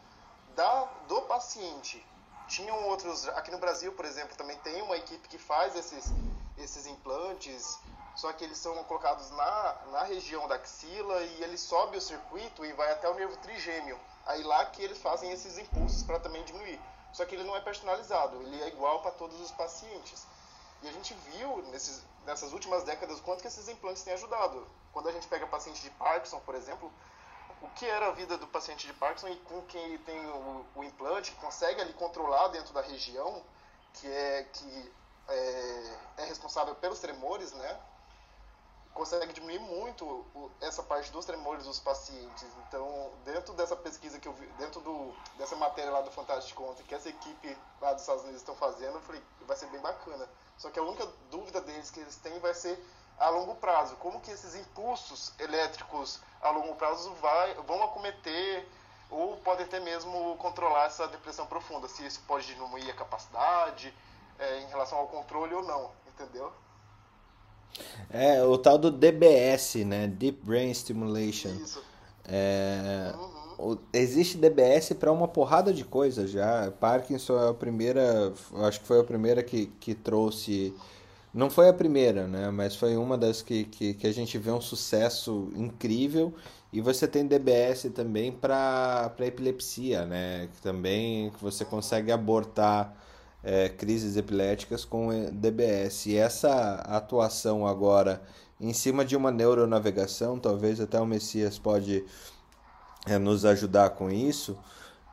da, do paciente. Tinham outros, aqui no Brasil, por exemplo, também tem uma equipe que faz esses, esses implantes, só que eles são colocados na, na região da axila e ele sobe o circuito e vai até o nervo trigêmeo. Aí lá que eles fazem esses impulsos para também diminuir. Só que ele não é personalizado, ele é igual para todos os pacientes. E a gente viu nesses, nessas últimas décadas quanto que esses implantes têm ajudado. Quando a gente pega paciente de Parkinson, por exemplo, o que era a vida do paciente de Parkinson e com quem ele tem o, o implante, consegue ali controlar dentro da região, que é, que é, é responsável pelos tremores, né? consegue diminuir muito essa parte dos tremores dos pacientes. Então, dentro dessa pesquisa que eu vi, dentro do, dessa matéria lá do Fantástico ontem, que essa equipe lá dos Estados Unidos estão fazendo, eu falei, vai ser bem bacana. Só que a única dúvida deles que eles têm vai ser a longo prazo. Como que esses impulsos elétricos a longo prazo vai, vão acometer ou podem até mesmo controlar essa depressão profunda. Se isso pode diminuir a capacidade é, em relação ao controle ou não, entendeu? É, o tal do DBS, né? Deep Brain Stimulation. Isso. É, uhum. Existe DBS para uma porrada de coisas já. Parkinson é a primeira, acho que foi a primeira que, que trouxe. Não foi a primeira, né? Mas foi uma das que, que, que a gente vê um sucesso incrível. E você tem DBS também para epilepsia, né? Que também você consegue abortar é, crises epiléticas com DBS. E essa atuação agora em cima de uma neuronavegação, talvez até o Messias pode é, nos ajudar com isso.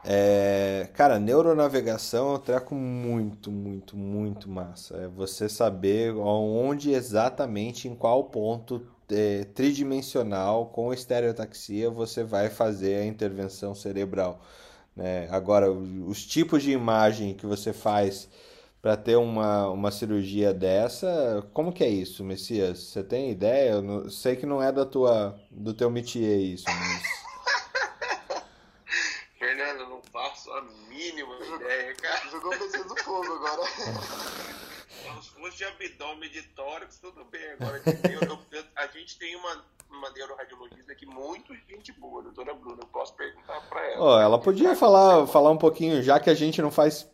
É, cara, neuronavegação é um treco muito, muito, muito massa. É você saber onde exatamente, em qual ponto é, tridimensional com estereotaxia você vai fazer a intervenção cerebral. Né? Agora, os tipos de imagem que você faz para ter uma, uma cirurgia dessa, como que é isso, Messias? Você tem ideia? Eu não, sei que não é da tua, do teu métier isso, mas... Fernando, não faço a mínima ideia, cara. Jogou o Messias do fogo agora. Os fundos de abdômen, de tórax, tudo bem. Agora, a gente tem uma uma neuroradiologista aqui muito gente boa, a doutora Bruna. Eu posso perguntar para ela. Oh, ela podia falar, falar um pouquinho, já que a gente não faz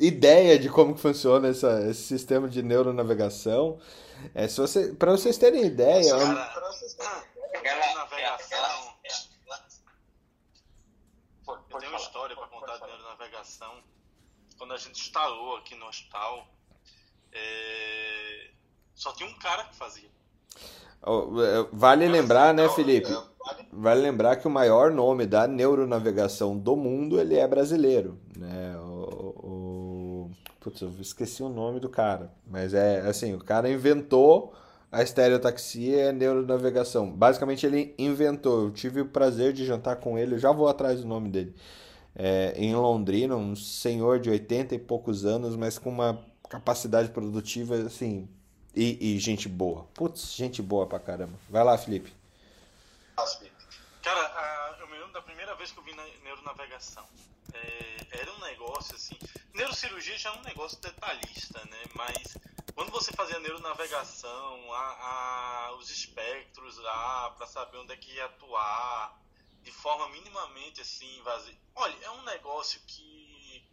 ideia de como que funciona essa, esse sistema de neuronavegação. É, se você, para vocês terem ideia. Nossa, cara, ela, navegação. Eu tenho uma história para contar Quando a gente instalou aqui no hospital, é... só tinha um cara que fazia. É, vale lembrar, né, Felipe? Vale lembrar que o maior nome da neuronavegação do mundo ele é brasileiro, né? O, o... Putz, eu esqueci o nome do cara, mas é assim, o cara inventou a estereotaxia e a neuronavegação. Basicamente ele inventou. Eu tive o prazer de jantar com ele, eu já vou atrás do nome dele. É, em Londrina, um senhor de 80 e poucos anos, mas com uma capacidade produtiva assim e, e, gente boa. Putz, gente boa pra caramba. Vai lá, Felipe. Cara, eu me lembro da primeira vez que eu vi na neuronavegação. É, era um negócio assim. Neurocirurgia já é um negócio detalhista, né? Mas quando você fazia neuronavegação, a, a, os espectros lá, para saber onde é que ia atuar, de forma minimamente assim invasiva. Olha, é um negócio que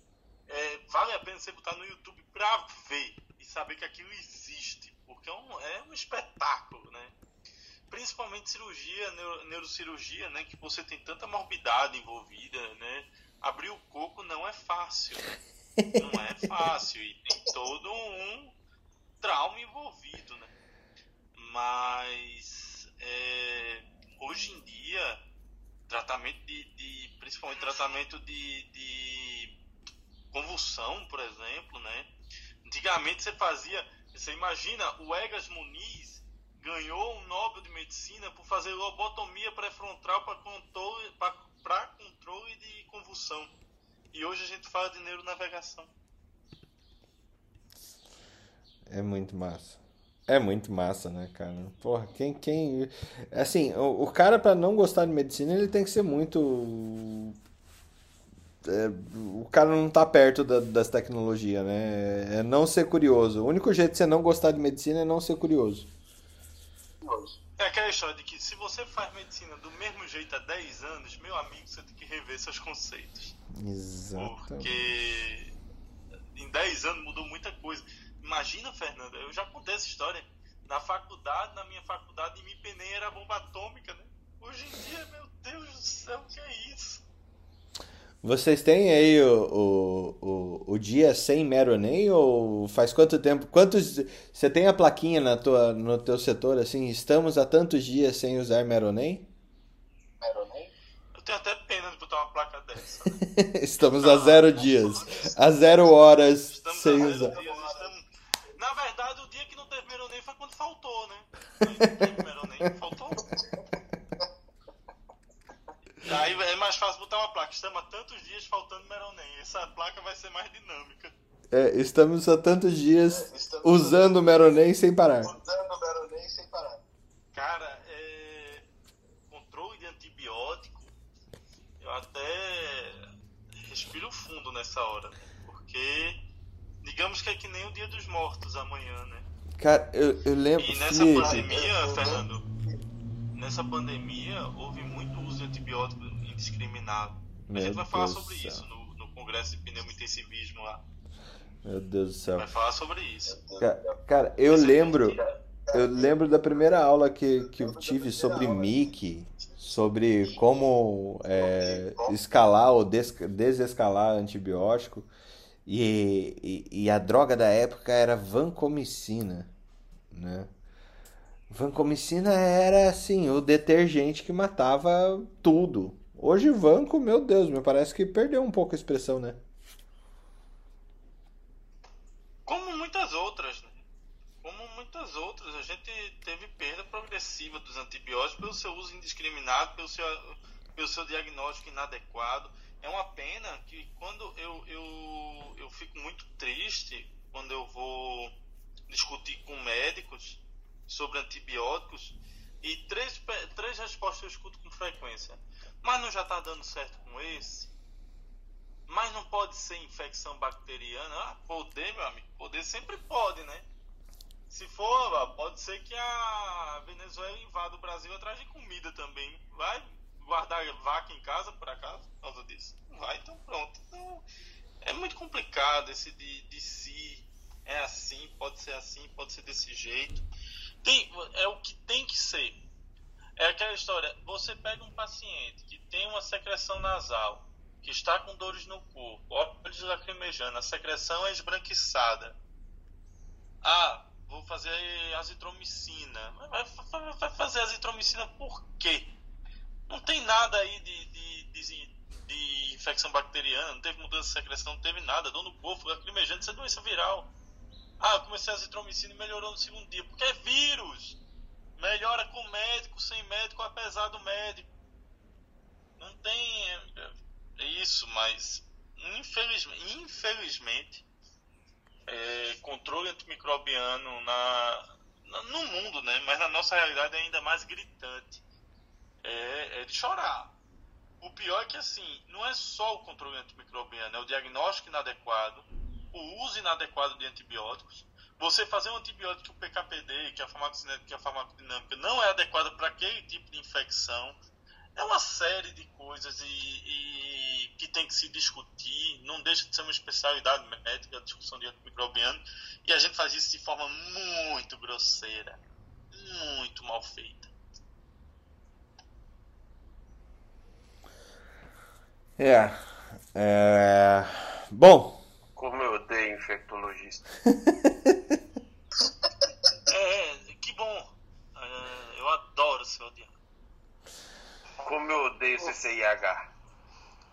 é, vale a pena você botar no YouTube pra ver e saber que aquilo existe, porque é um, é um espetáculo, né? Principalmente cirurgia, neuro, neurocirurgia, né? Que você tem tanta morbidade envolvida, né? Abrir o coco não é fácil, não é fácil e tem todo um trauma envolvido, né? Mas é, hoje em dia tratamento de, de principalmente tratamento de, de convulsão, por exemplo, né? Antigamente você fazia Você imagina, o Egas Muniz ganhou um Nobel de Medicina por fazer lobotomia pré-frontal para controle, controle de convulsão. E hoje a gente fala de neuronavegação. É muito massa. É muito massa, né, cara? Porra, quem. quem... Assim, o, o cara, para não gostar de medicina, ele tem que ser muito. É, o cara não tá perto da, das tecnologias, né? É não ser curioso. O único jeito de você não gostar de medicina é não ser curioso. É aquela história de que se você faz medicina do mesmo jeito há 10 anos, meu amigo, você tem que rever seus conceitos. Exato. Porque em 10 anos mudou muita coisa. Imagina, Fernanda, eu já contei essa história. Na faculdade, na minha faculdade, em Mipenem era bomba atômica, né? Hoje em dia, meu Deus do céu, o que é isso? Vocês têm aí o, o, o, o dia sem Meronem ou faz quanto tempo? Quantos você tem a plaquinha na tua no teu setor assim? Estamos há tantos dias sem usar Meronem? Meronem? Eu tenho até pena de botar uma placa dessa. estamos a zero dias, a zero horas estamos sem usar. Dias, na verdade, o dia que não teve Meronem foi quando faltou, né? Faltou. Aí é mais fácil botar uma placa. Estamos há tantos dias faltando Meronem. Essa placa vai ser mais dinâmica. É, estamos há tantos dias é, usando o Meronem sem parar. Usando o Meronem sem parar. Cara, é... controle de antibiótico, eu até respiro fundo nessa hora. Porque Digamos que é que nem o Dia dos Mortos amanhã, né? Cara, eu, eu lembro. E nessa Felipe, pandemia, Fernando, nessa pandemia houve muito uso de antibiótico indiscriminado. Meu a gente vai falar Deus sobre isso no, no congresso de pneumointensivismo lá. Meu Deus do céu. Vai falar sobre isso. Cara, cara eu Esse lembro. Eu lembro da primeira aula que, que eu tive sobre MIC, sobre como é, escalar ou des, desescalar antibiótico. E, e, e, a droga da época era vancomicina, né? Vancomicina era, assim, o detergente que matava tudo. Hoje vanco, meu Deus, me parece que perdeu um pouco a expressão, né? Como muitas outras, né? Como muitas outras, a gente teve perda progressiva dos antibióticos pelo seu uso indiscriminado, pelo seu, pelo seu diagnóstico inadequado é uma pena que quando eu, eu, eu fico muito triste quando eu vou discutir com médicos sobre antibióticos e três, três respostas eu escuto com frequência. Mas não já está dando certo com esse? Mas não pode ser infecção bacteriana? Ah, poder, meu amigo, poder sempre pode, né? Se for, pode ser que a Venezuela invada o Brasil atrás de comida também. Vai guardar vaca em casa, por acaso, por causa disso? Não vai, então pronto. Então, é muito complicado esse de, de si. É assim, pode ser assim, pode ser desse jeito. Tem, é o que tem que ser. É aquela história, você pega um paciente que tem uma secreção nasal, que está com dores no corpo, olhos lacrimejando, a secreção é esbranquiçada. Ah, vou fazer azitromicina. Vai, vai fazer azitromicina por quê? Não tem nada aí de, de, de, de infecção bacteriana, não teve mudança de secreção, não teve nada. Dor no corpo, lacrimejante, isso é doença viral. Ah, eu comecei a azitromicina e melhorou no segundo dia. Porque é vírus. Melhora com médico, sem médico, apesar do médico. Não tem é isso, mas infelizmente, infelizmente é, controle antimicrobiano na, na, no mundo, né? mas na nossa realidade é ainda mais gritante é, é de chorar. O pior é que, assim, não é só o controle antimicrobiano, é o diagnóstico inadequado, o uso inadequado de antibióticos. Você fazer um antibiótico PKPD, que a farmacocinética, que a farmacodinâmica não é adequada para aquele tipo de infecção. É uma série de coisas e, e, que tem que se discutir. Não deixa de ser uma especialidade médica a discussão de antimicrobiano. E a gente faz isso de forma muito grosseira, muito mal feita. É. é... Bom. Como eu odeio infectologista. é, que bom. É, eu adoro seu odiar. Como eu odeio CCIH.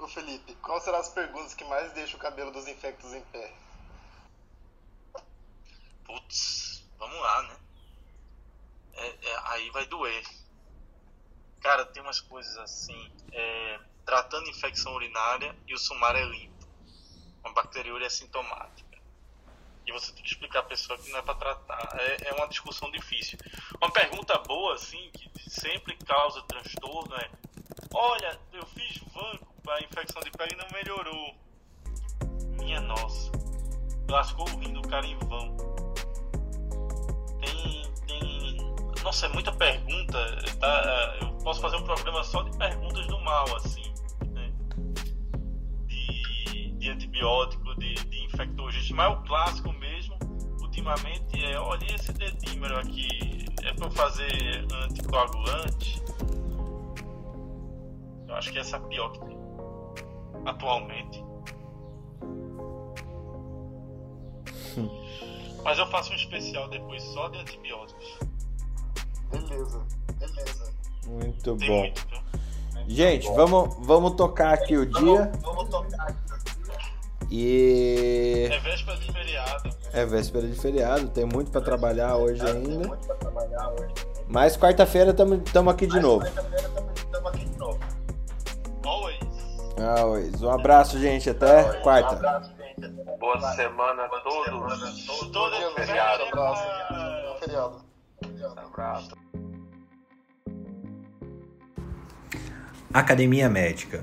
Ô Felipe, quais serão as perguntas que mais deixam o cabelo dos infectos em pé? Putz. vamos lá, né? É, é, aí vai doer. Cara, tem umas coisas assim, é, tratando infecção urinária e o sumário é limpo. Uma bacteriúria sintomática. E você tem que explicar a pessoa que não é para tratar. É, é uma discussão difícil. Uma pergunta boa, assim, que sempre causa transtorno é: Olha, eu fiz vanco para infecção de pele e não melhorou. Minha nossa. Lascou o rim do cara em vão. Tem. tem... Nossa, é muita pergunta. Tá? Eu posso fazer um programa só de perguntas do mal, assim. De, antibiótico, de, de infectologista. Mas o clássico mesmo, ultimamente, é: olha, esse dedímero aqui é para fazer anticoagulante eu acho que essa é a pior que tem. Atualmente. Mas eu faço um especial depois só de antibióticos. Beleza, beleza. Muito Tem bom. muito, viu? Gente, vamos, vamos tocar aqui o dia. Vamos tocar. E É véspera de feriado. é véspera de feriado, tem muito pra trabalhar hoje ainda. Mas quarta-feira estamos aqui de novo. Always. Always. Um abraço, gente. Até quarta. Boa semana a todos. Todo dia, feriado. abraço. Bom feriado. Abraço. Academia Médica.